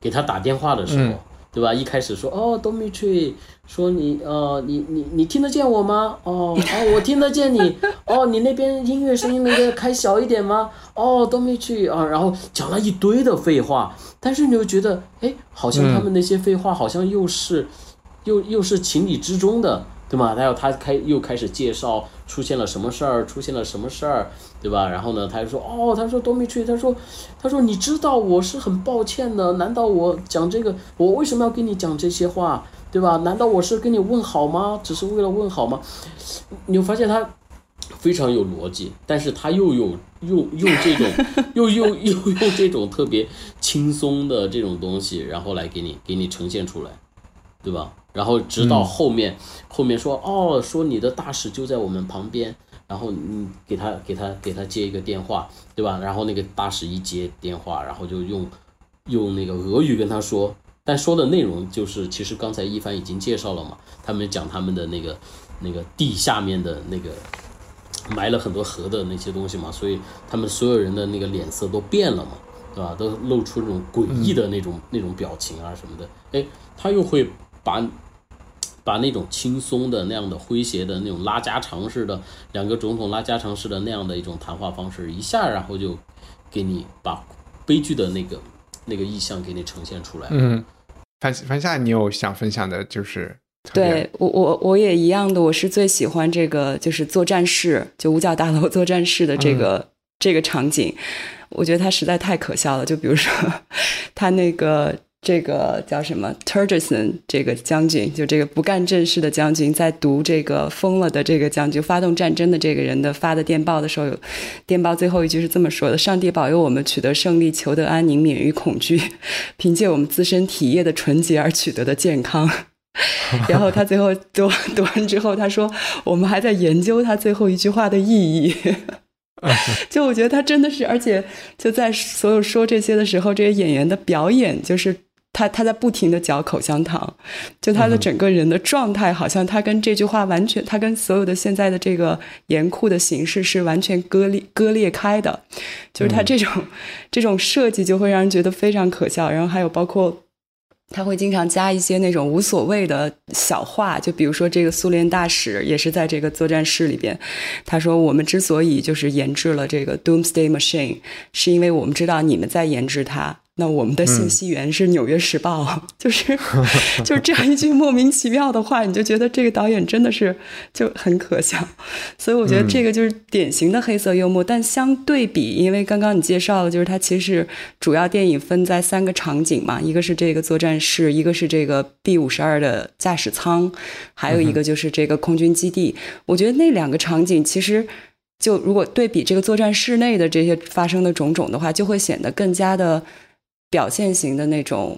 给他打电话的时候，对吧？一开始说哦，Dmitry，说你呃，你你你听得见我吗？哦哦，我听得见你。哦，你那边音乐声音那个开小一点吗？哦，Dmitry 啊，然后讲了一堆的废话，但是你又觉得，哎，好像他们那些废话好像又是，又又是情理之中的。对吗？然后他开又开始介绍出现了什么事儿，出现了什么事儿，对吧？然后呢，他就说哦，他说多米吹，他说，他说你知道我是很抱歉的，难道我讲这个，我为什么要跟你讲这些话，对吧？难道我是跟你问好吗？只是为了问好吗？你会发现他非常有逻辑，但是他又有用用这种又又又用这种特别轻松的这种东西，然后来给你给你呈现出来，对吧？然后直到后面，后面说哦，说你的大使就在我们旁边，然后你给他给他给他接一个电话，对吧？然后那个大使一接电话，然后就用用那个俄语跟他说，但说的内容就是其实刚才一帆已经介绍了嘛，他们讲他们的那个那个地下面的那个埋了很多核的那些东西嘛，所以他们所有人的那个脸色都变了嘛，对吧？都露出那种诡异的那种那种表情啊什么的，哎，他又会把。把那种轻松的那样的诙谐的那种拉家常式的两个总统拉家常式的那样的一种谈话方式，一下然后就给你把悲剧的那个那个意象给你呈现出来。嗯，樊樊夏，你有想分享的，就是对我我我也一样的，我是最喜欢这个就是作战室，就五角大楼作战室的这个这个场景，我觉得它实在太可笑了。就比如说 他那个。这个叫什么 Turgeson 这个将军，就这个不干正事的将军，在读这个疯了的这个将军发动战争的这个人的发的电报的时候，电报最后一句是这么说的：“上帝保佑我们取得胜利，求得安宁，免于恐惧，凭借我们自身体液的纯洁而取得的健康。” 然后他最后读读完之后，他说：“我们还在研究他最后一句话的意义。”就我觉得他真的是，而且就在所有说这些的时候，这些演员的表演就是。他他在不停的嚼口香糖，就他的整个人的状态，好像他跟这句话完全，他跟所有的现在的这个严酷的形式是完全割裂割裂开的，就是他这种这种设计就会让人觉得非常可笑。然后还有包括他会经常加一些那种无所谓的小话，就比如说这个苏联大使也是在这个作战室里边，他说我们之所以就是研制了这个 Doomsday Machine，是因为我们知道你们在研制它。那我们的信息源是《纽约时报》，就是就是这样一句莫名其妙的话，你就觉得这个导演真的是就很可笑。所以我觉得这个就是典型的黑色幽默。但相对比，因为刚刚你介绍了，就是它其实主要电影分在三个场景嘛，一个是这个作战室，一个是这个 B 五十二的驾驶舱，还有一个就是这个空军基地。我觉得那两个场景其实就如果对比这个作战室内的这些发生的种种的话，就会显得更加的。表现型的那种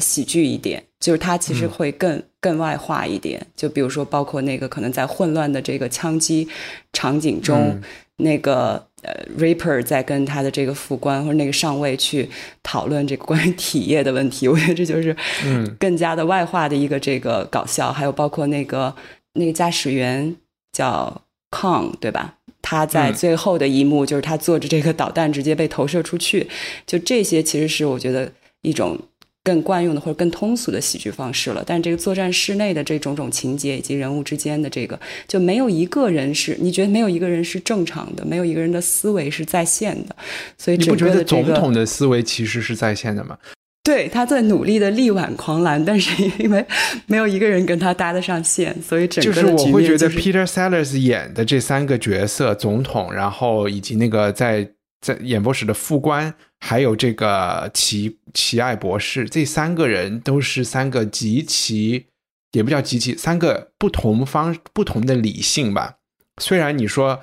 喜剧一点，就是它其实会更更外化一点。就比如说，包括那个可能在混乱的这个枪击场景中，那个呃，Raper 在跟他的这个副官或者那个上尉去讨论这个关于体液的问题。我觉得这就是嗯更加的外化的一个这个搞笑。还有包括那个那个驾驶员叫 Kong 对吧？他在最后的一幕，就是他坐着这个导弹直接被投射出去，就这些其实是我觉得一种更惯用的或者更通俗的喜剧方式了。但这个作战室内的这种种情节以及人物之间的这个，就没有一个人是你觉得没有一个人是正常的，没有一个人的思维是在线的。所以你不觉得总统的思维其实是在线的吗？对，他在努力的力挽狂澜，但是因为没有一个人跟他搭得上线，所以整个就是我会觉得 Peter Sellers 演的这三个角色，总统，然后以及那个在在演播室的副官，还有这个奇奇爱博士，这三个人都是三个极其也不叫极其三个不同方不同的理性吧。虽然你说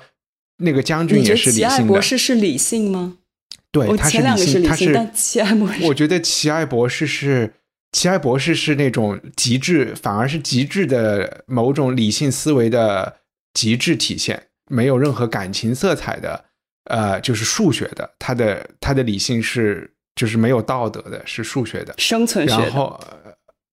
那个将军也是理性的，奇爱博士是理性吗？对，他是理性，他是奇爱博士。我觉得奇爱博士是奇爱博士是那种极致，反而是极致的某种理性思维的极致体现，没有任何感情色彩的，呃，就是数学的。他的他的理性是就是没有道德的，是数学的生存学。然后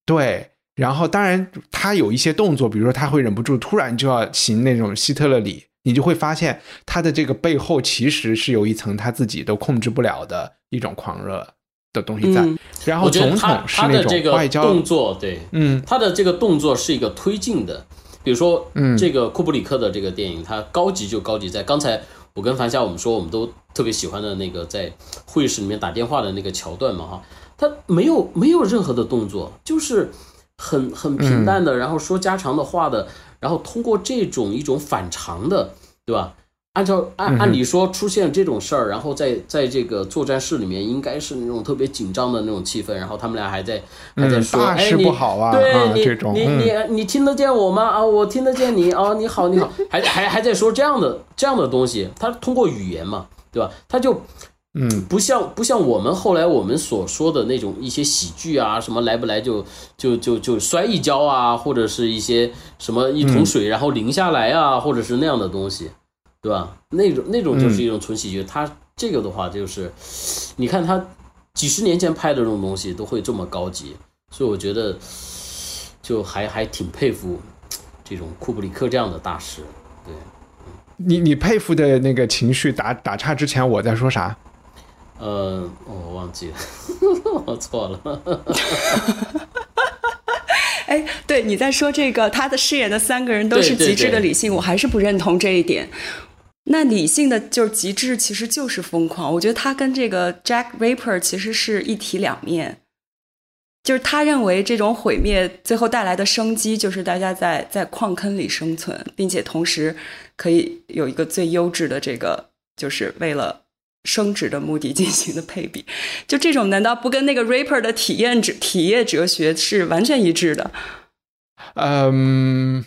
对，然后当然他有一些动作，比如说他会忍不住突然就要行那种希特勒礼。你就会发现，他的这个背后其实是有一层他自己都控制不了的一种狂热的东西在。然后总统是那种外交动作，对，嗯，他的这个动作是一个推进的。比如说，嗯，这个库布里克的这个电影，它高级就高级在刚才我跟樊夏我们说，我们都特别喜欢的那个在会议室里面打电话的那个桥段嘛，哈，他没有没有任何的动作，就是很很平淡的，然后说家常的话的。然后通过这种一种反常的，对吧？按照按按理说出现这种事儿，然后在在这个作战室里面应该是那种特别紧张的那种气氛，然后他们俩还在还在说，哎，你对你你你你听得见我吗？啊，我听得见你啊，你好你好，还还还在说这样的这样的东西，他通过语言嘛，对吧？他就。嗯，不像不像我们后来我们所说的那种一些喜剧啊，什么来不来就就就就摔一跤啊，或者是一些什么一桶水然后淋下来啊，或者是那样的东西，对吧？那种那种就是一种纯喜剧。他这个的话就是，你看他几十年前拍的这种东西都会这么高级，所以我觉得就还还挺佩服这种库布里克这样的大师。对，你你佩服的那个情绪打打岔之前，我在说啥？呃，我忘记了，我错了。哎，对，你在说这个，他的饰演的三个人都是极致的理性，我还是不认同这一点。那理性的就是极致，其实就是疯狂。我觉得他跟这个 Jack Raper 其实是一体两面，就是他认为这种毁灭最后带来的生机，就是大家在在矿坑里生存，并且同时可以有一个最优质的这个，就是为了。升值的目的进行的配比。就这种，难道不跟那个 rapper 的体验哲体验哲学是完全一致的？嗯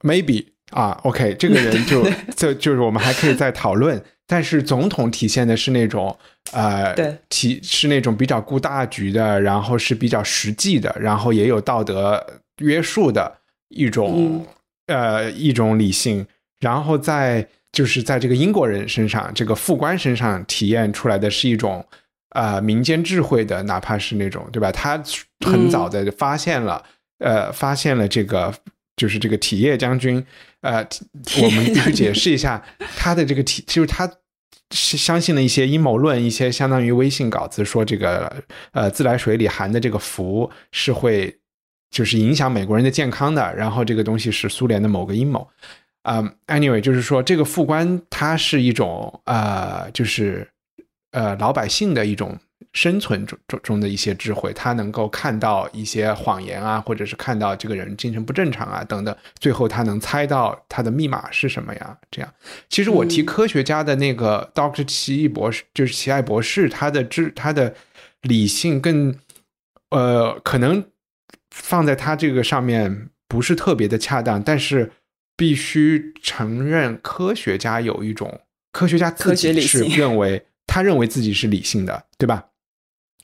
，maybe 啊，OK，这个人就 这就是我们还可以再讨论。但是总统体现的是那种呃，对，体是那种比较顾大局的，然后是比较实际的，然后也有道德约束的一种呃一种理性。然后在就是在这个英国人身上，这个副官身上体验出来的是一种呃民间智慧的，哪怕是那种对吧？他很早的发现了。呃，发现了这个，就是这个体液将军。呃，我们必须解释一下他的这个体，就是他是相信了一些阴谋论，一些相当于微信稿子说这个呃自来水里含的这个氟是会就是影响美国人的健康的，然后这个东西是苏联的某个阴谋。嗯，anyway，就是说这个副官他是一种呃，就是呃老百姓的一种。生存中中中的一些智慧，他能够看到一些谎言啊，或者是看到这个人精神不正常啊等等，最后他能猜到他的密码是什么呀？这样，其实我提科学家的那个 Doctor 奇异博士，就是奇爱博士，他的智他的理性更呃，可能放在他这个上面不是特别的恰当，但是必须承认，科学家有一种科学家自己是认为 他认为自己是理性的，对吧？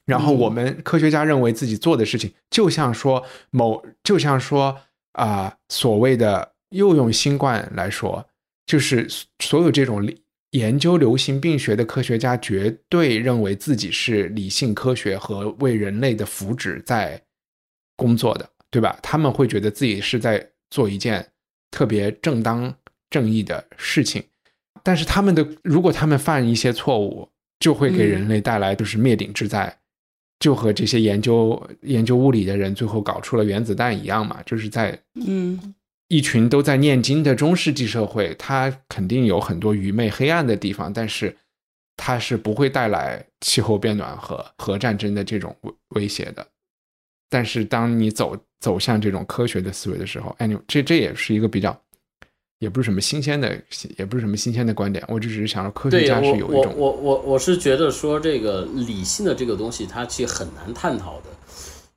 然后我们科学家认为自己做的事情，就像说某，就像说啊，所谓的又用新冠来说，就是所有这种研究流行病学的科学家，绝对认为自己是理性科学和为人类的福祉在工作的，对吧？他们会觉得自己是在做一件特别正当正义的事情，但是他们的如果他们犯一些错误，就会给人类带来就是灭顶之灾。就和这些研究研究物理的人最后搞出了原子弹一样嘛，就是在嗯一群都在念经的中世纪社会，它肯定有很多愚昧黑暗的地方，但是它是不会带来气候变暖和核战争的这种威威胁的。但是当你走走向这种科学的思维的时候，哎，你这这也是一个比较。也不是什么新鲜的，也不是什么新鲜的观点，我就只是想说科学家是有一种，我我我我是觉得说这个理性的这个东西，它其实很难探讨的。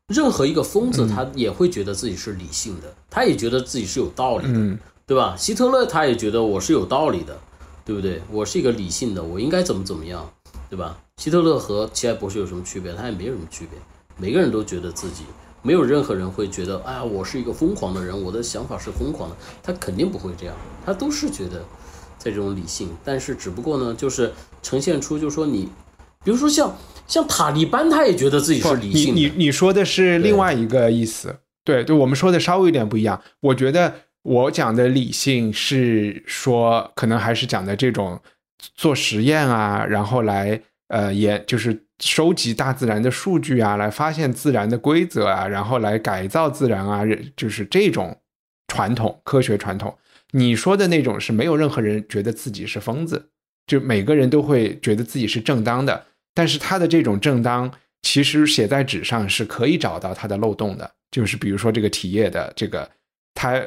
任何一个疯子，他也会觉得自己是理性的，他也觉得自己是有道理的，对吧？希特勒他也觉得我是有道理的，对不对？我是一个理性的，我应该怎么怎么样，对吧？希特勒和奇爱博士有什么区别？他也没有什么区别，每个人都觉得自己。没有任何人会觉得，哎呀，我是一个疯狂的人，我的想法是疯狂的。他肯定不会这样，他都是觉得在这种理性。但是只不过呢，就是呈现出，就是说你，比如说像像塔利班，他也觉得自己是理性。你你你说的是另外一个意思，对，对我们说的稍微有点不一样。我觉得我讲的理性是说，可能还是讲的这种做实验啊，然后来呃也就是。收集大自然的数据啊，来发现自然的规则啊，然后来改造自然啊，就是这种传统科学传统。你说的那种是没有任何人觉得自己是疯子，就每个人都会觉得自己是正当的。但是他的这种正当，其实写在纸上是可以找到他的漏洞的。就是比如说这个体液的这个，他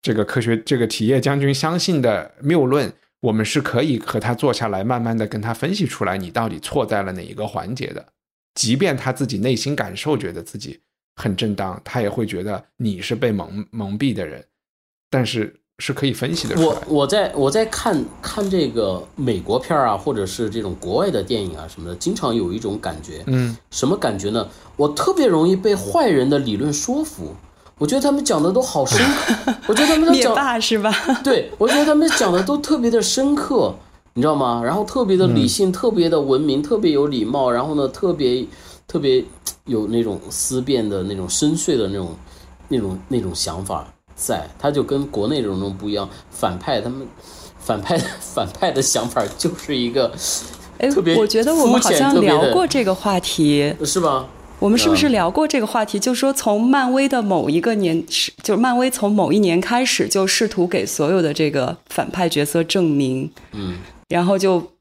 这个科学这个体液将军相信的谬论。我们是可以和他坐下来，慢慢的跟他分析出来，你到底错在了哪一个环节的。即便他自己内心感受觉得自己很正当，他也会觉得你是被蒙蒙蔽的人。但是是可以分析的。我我在我在看看这个美国片啊，或者是这种国外的电影啊什么的，经常有一种感觉，嗯，什么感觉呢？我特别容易被坏人的理论说服。我觉得他们讲的都好深，我觉得他们都讲灭是吧？对，我觉得他们讲的都特别的深刻，你知道吗？然后特别的理性，特别的文明，特别有礼貌，然后呢，特别特别有那种思辨的那种深邃的那种那种那种想法在，他就跟国内这种不一样。反派他们反派 反派的想法就是一个，哎，特别我觉得我们好像聊过这个话题，是吧？我们是不是聊过这个话题？就是说，从漫威的某一个年，是就是漫威从某一年开始，就试图给所有的这个反派角色证明，嗯，然后就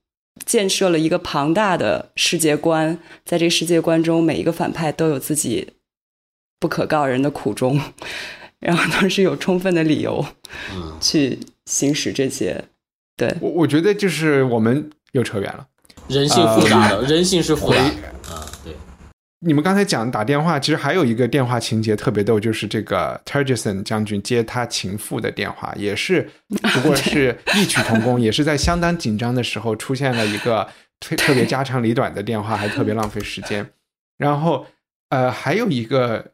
建设了一个庞大的世界观，在这个世界观中，每一个反派都有自己不可告人的苦衷，然后都是有充分的理由，嗯，去行使这些。对我，我觉得就是我们又扯远了。人性复杂的，人性是复杂。你们刚才讲打电话，其实还有一个电话情节特别逗，就是这个 Turgeson 将军接他情妇的电话，也是不过是异曲同工，也是在相当紧张的时候出现了一个特特别家长里短的电话，还特别浪费时间。然后呃，还有一个，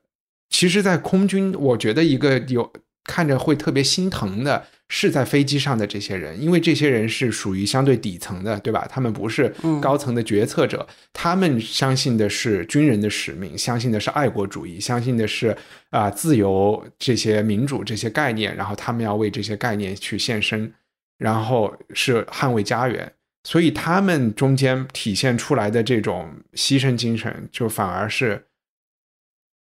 其实，在空军，我觉得一个有看着会特别心疼的。是在飞机上的这些人，因为这些人是属于相对底层的，对吧？他们不是高层的决策者，他们相信的是军人的使命，相信的是爱国主义，相信的是啊自由这些民主这些概念，然后他们要为这些概念去献身，然后是捍卫家园。所以他们中间体现出来的这种牺牲精神，就反而是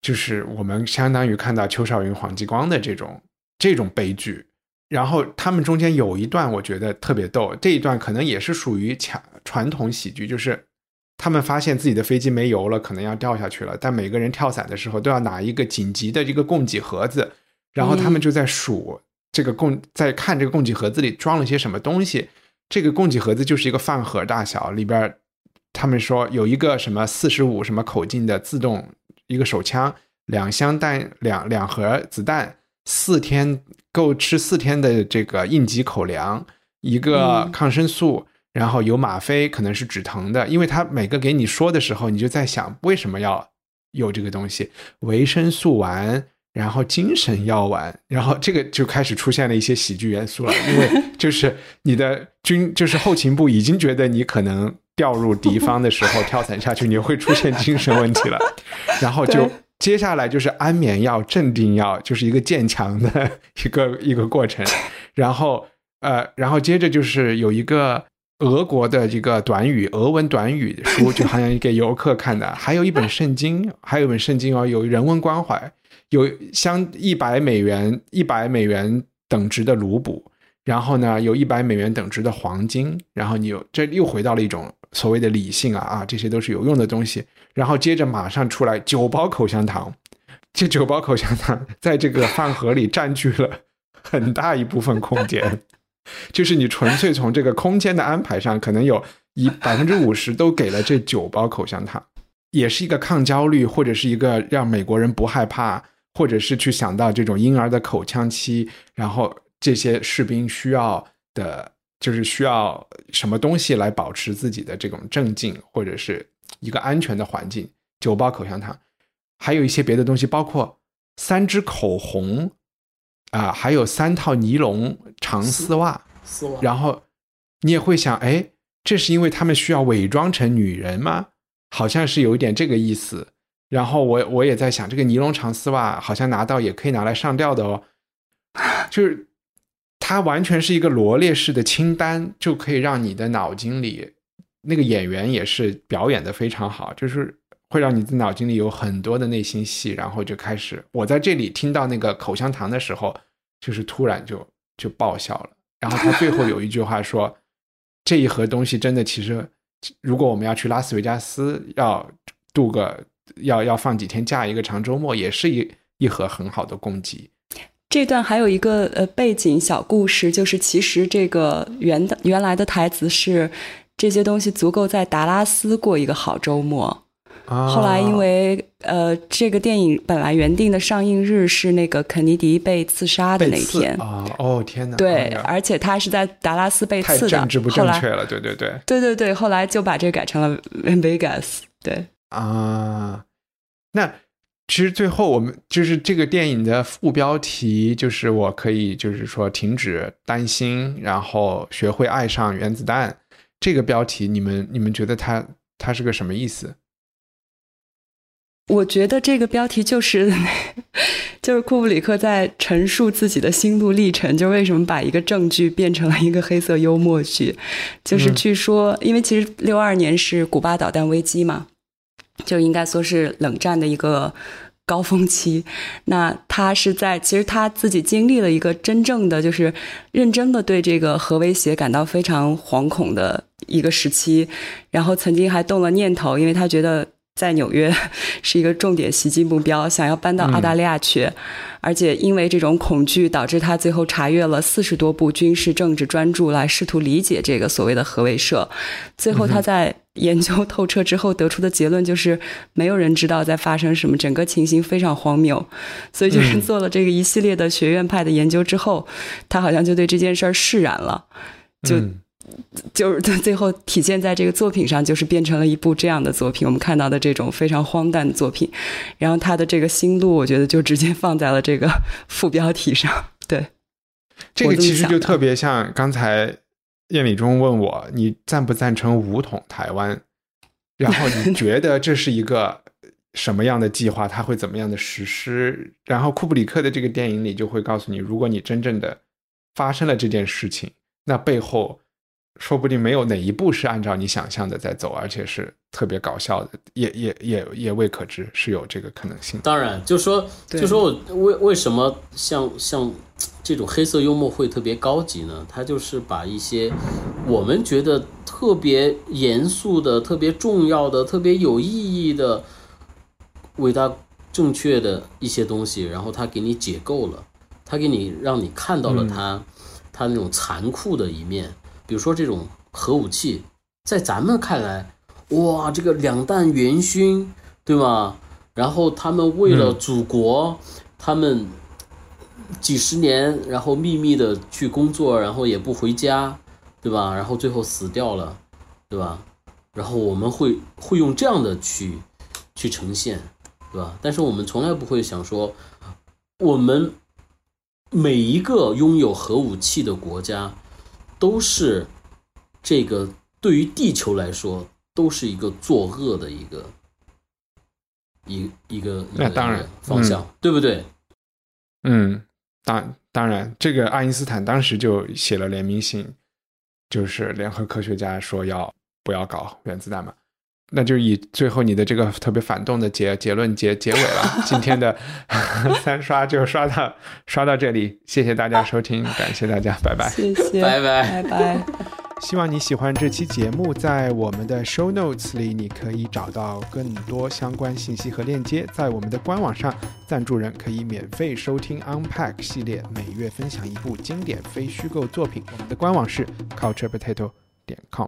就是我们相当于看到邱少云、黄继光的这种这种悲剧。然后他们中间有一段我觉得特别逗，这一段可能也是属于强传统喜剧，就是他们发现自己的飞机没油了，可能要掉下去了，但每个人跳伞的时候都要拿一个紧急的这个供给盒子，然后他们就在数这个供，在看这个供给盒子里装了些什么东西。这个供给盒子就是一个饭盒大小，里边他们说有一个什么四十五什么口径的自动一个手枪，两箱弹两两盒子弹。四天够吃四天的这个应急口粮，一个抗生素，然后有吗啡，可能是止疼的。因为他每个给你说的时候，你就在想为什么要有这个东西，维生素丸，然后精神药丸，然后这个就开始出现了一些喜剧元素了。因为就是你的军，就是后勤部已经觉得你可能掉入敌方的时候跳伞下去，你会出现精神问题了，然后就。接下来就是安眠药、镇定药，就是一个渐强的一个 一个过程。然后，呃，然后接着就是有一个俄国的这个短语、俄文短语书，就好像给游客看的。还有一本圣经，还有一本圣经哦，有人文关怀，有相一百美元、一百美元等值的卢布，然后呢，有一百美元等值的黄金。然后你又这又回到了一种所谓的理性啊啊，这些都是有用的东西。然后接着马上出来九包口香糖，这九包口香糖在这个饭盒里占据了很大一部分空间，就是你纯粹从这个空间的安排上，可能有一百分之五十都给了这九包口香糖，也是一个抗焦虑，或者是一个让美国人不害怕，或者是去想到这种婴儿的口腔期，然后这些士兵需要的，就是需要什么东西来保持自己的这种镇静，或者是。一个安全的环境，九包口香糖，还有一些别的东西，包括三支口红，啊，还有三套尼龙长丝袜。丝袜。然后你也会想，哎，这是因为他们需要伪装成女人吗？好像是有一点这个意思。然后我我也在想，这个尼龙长丝袜好像拿到也可以拿来上吊的哦，就是它完全是一个罗列式的清单，就可以让你的脑筋里。那个演员也是表演的非常好，就是会让你的脑筋里有很多的内心戏，然后就开始。我在这里听到那个口香糖的时候，就是突然就就爆笑了。然后他最后有一句话说：“这一盒东西真的，其实如果我们要去拉斯维加斯，要度个要要放几天假，一个长周末，也是一一盒很好的供给。”这段还有一个呃背景小故事，就是其实这个原的原来的台词是。这些东西足够在达拉斯过一个好周末。后来因为呃，这个电影本来原定的上映日是那个肯尼迪被刺杀的那天啊！哦天哪！对，而且他是在达拉斯被刺的。政治不正确了，对对对。对对对，后来就把这个改成了 Vegas。对啊，那其实最后我们就是这个电影的副标题就是我可以就是说停止担心，然后学会爱上原子弹。这个标题，你们你们觉得它它是个什么意思？我觉得这个标题就是 就是库布里克在陈述自己的心路历程，就为什么把一个正剧变成了一个黑色幽默剧，就是据说，因为其实六二年是古巴导弹危机嘛，就应该说是冷战的一个。高峰期，那他是在其实他自己经历了一个真正的就是认真的对这个核威胁感到非常惶恐的一个时期，然后曾经还动了念头，因为他觉得在纽约 是一个重点袭击目标，想要搬到澳大利亚去，而且因为这种恐惧，导致他最后查阅了四十多部军事政治专著，来试图理解这个所谓的核威慑。最后他在研究透彻之后得出的结论就是，没有人知道在发生什么，整个情形非常荒谬。所以就是做了这个一系列的学院派的研究之后，他好像就对这件事儿释然了，就。就是他最后体现在这个作品上，就是变成了一部这样的作品。我们看到的这种非常荒诞的作品，然后他的这个心路，我觉得就直接放在了这个副标题上。对，这个其实就特别像刚才叶礼中问我，你赞不赞成武统台湾？然后你 觉得这是一个什么样的计划？他会怎么样的实施？然后库布里克的这个电影里就会告诉你，如果你真正的发生了这件事情，那背后。说不定没有哪一步是按照你想象的在走，而且是特别搞笑的，也也也也未可知，是有这个可能性。当然，就说就说我为为什么像像这种黑色幽默会特别高级呢？它就是把一些我们觉得特别严肃的、特别重要的、特别有意义的、伟大正确的一些东西，然后他给你解构了，他给你让你看到了他他那种残酷的一面。比如说这种核武器，在咱们看来，哇，这个两弹元勋，对吗？然后他们为了祖国，他们几十年，然后秘密的去工作，然后也不回家，对吧？然后最后死掉了，对吧？然后我们会会用这样的去去呈现，对吧？但是我们从来不会想说，我们每一个拥有核武器的国家。都是这个对于地球来说都是一个作恶的一个一一个那当然方向，对不对？嗯，当当然，这个爱因斯坦当时就写了联名信，就是联合科学家说要不要搞原子弹嘛。那就以最后你的这个特别反动的结结论结结尾了。今天的 三刷就刷到刷到这里，谢谢大家收听，感谢大家，拜拜，谢谢，拜拜，拜拜。希望你喜欢这期节目，在我们的 show notes 里，你可以找到更多相关信息和链接。在我们的官网上，赞助人可以免费收听 Unpack 系列，每月分享一部经典非虚构作品。我们的官网是 culturepotato 点 com。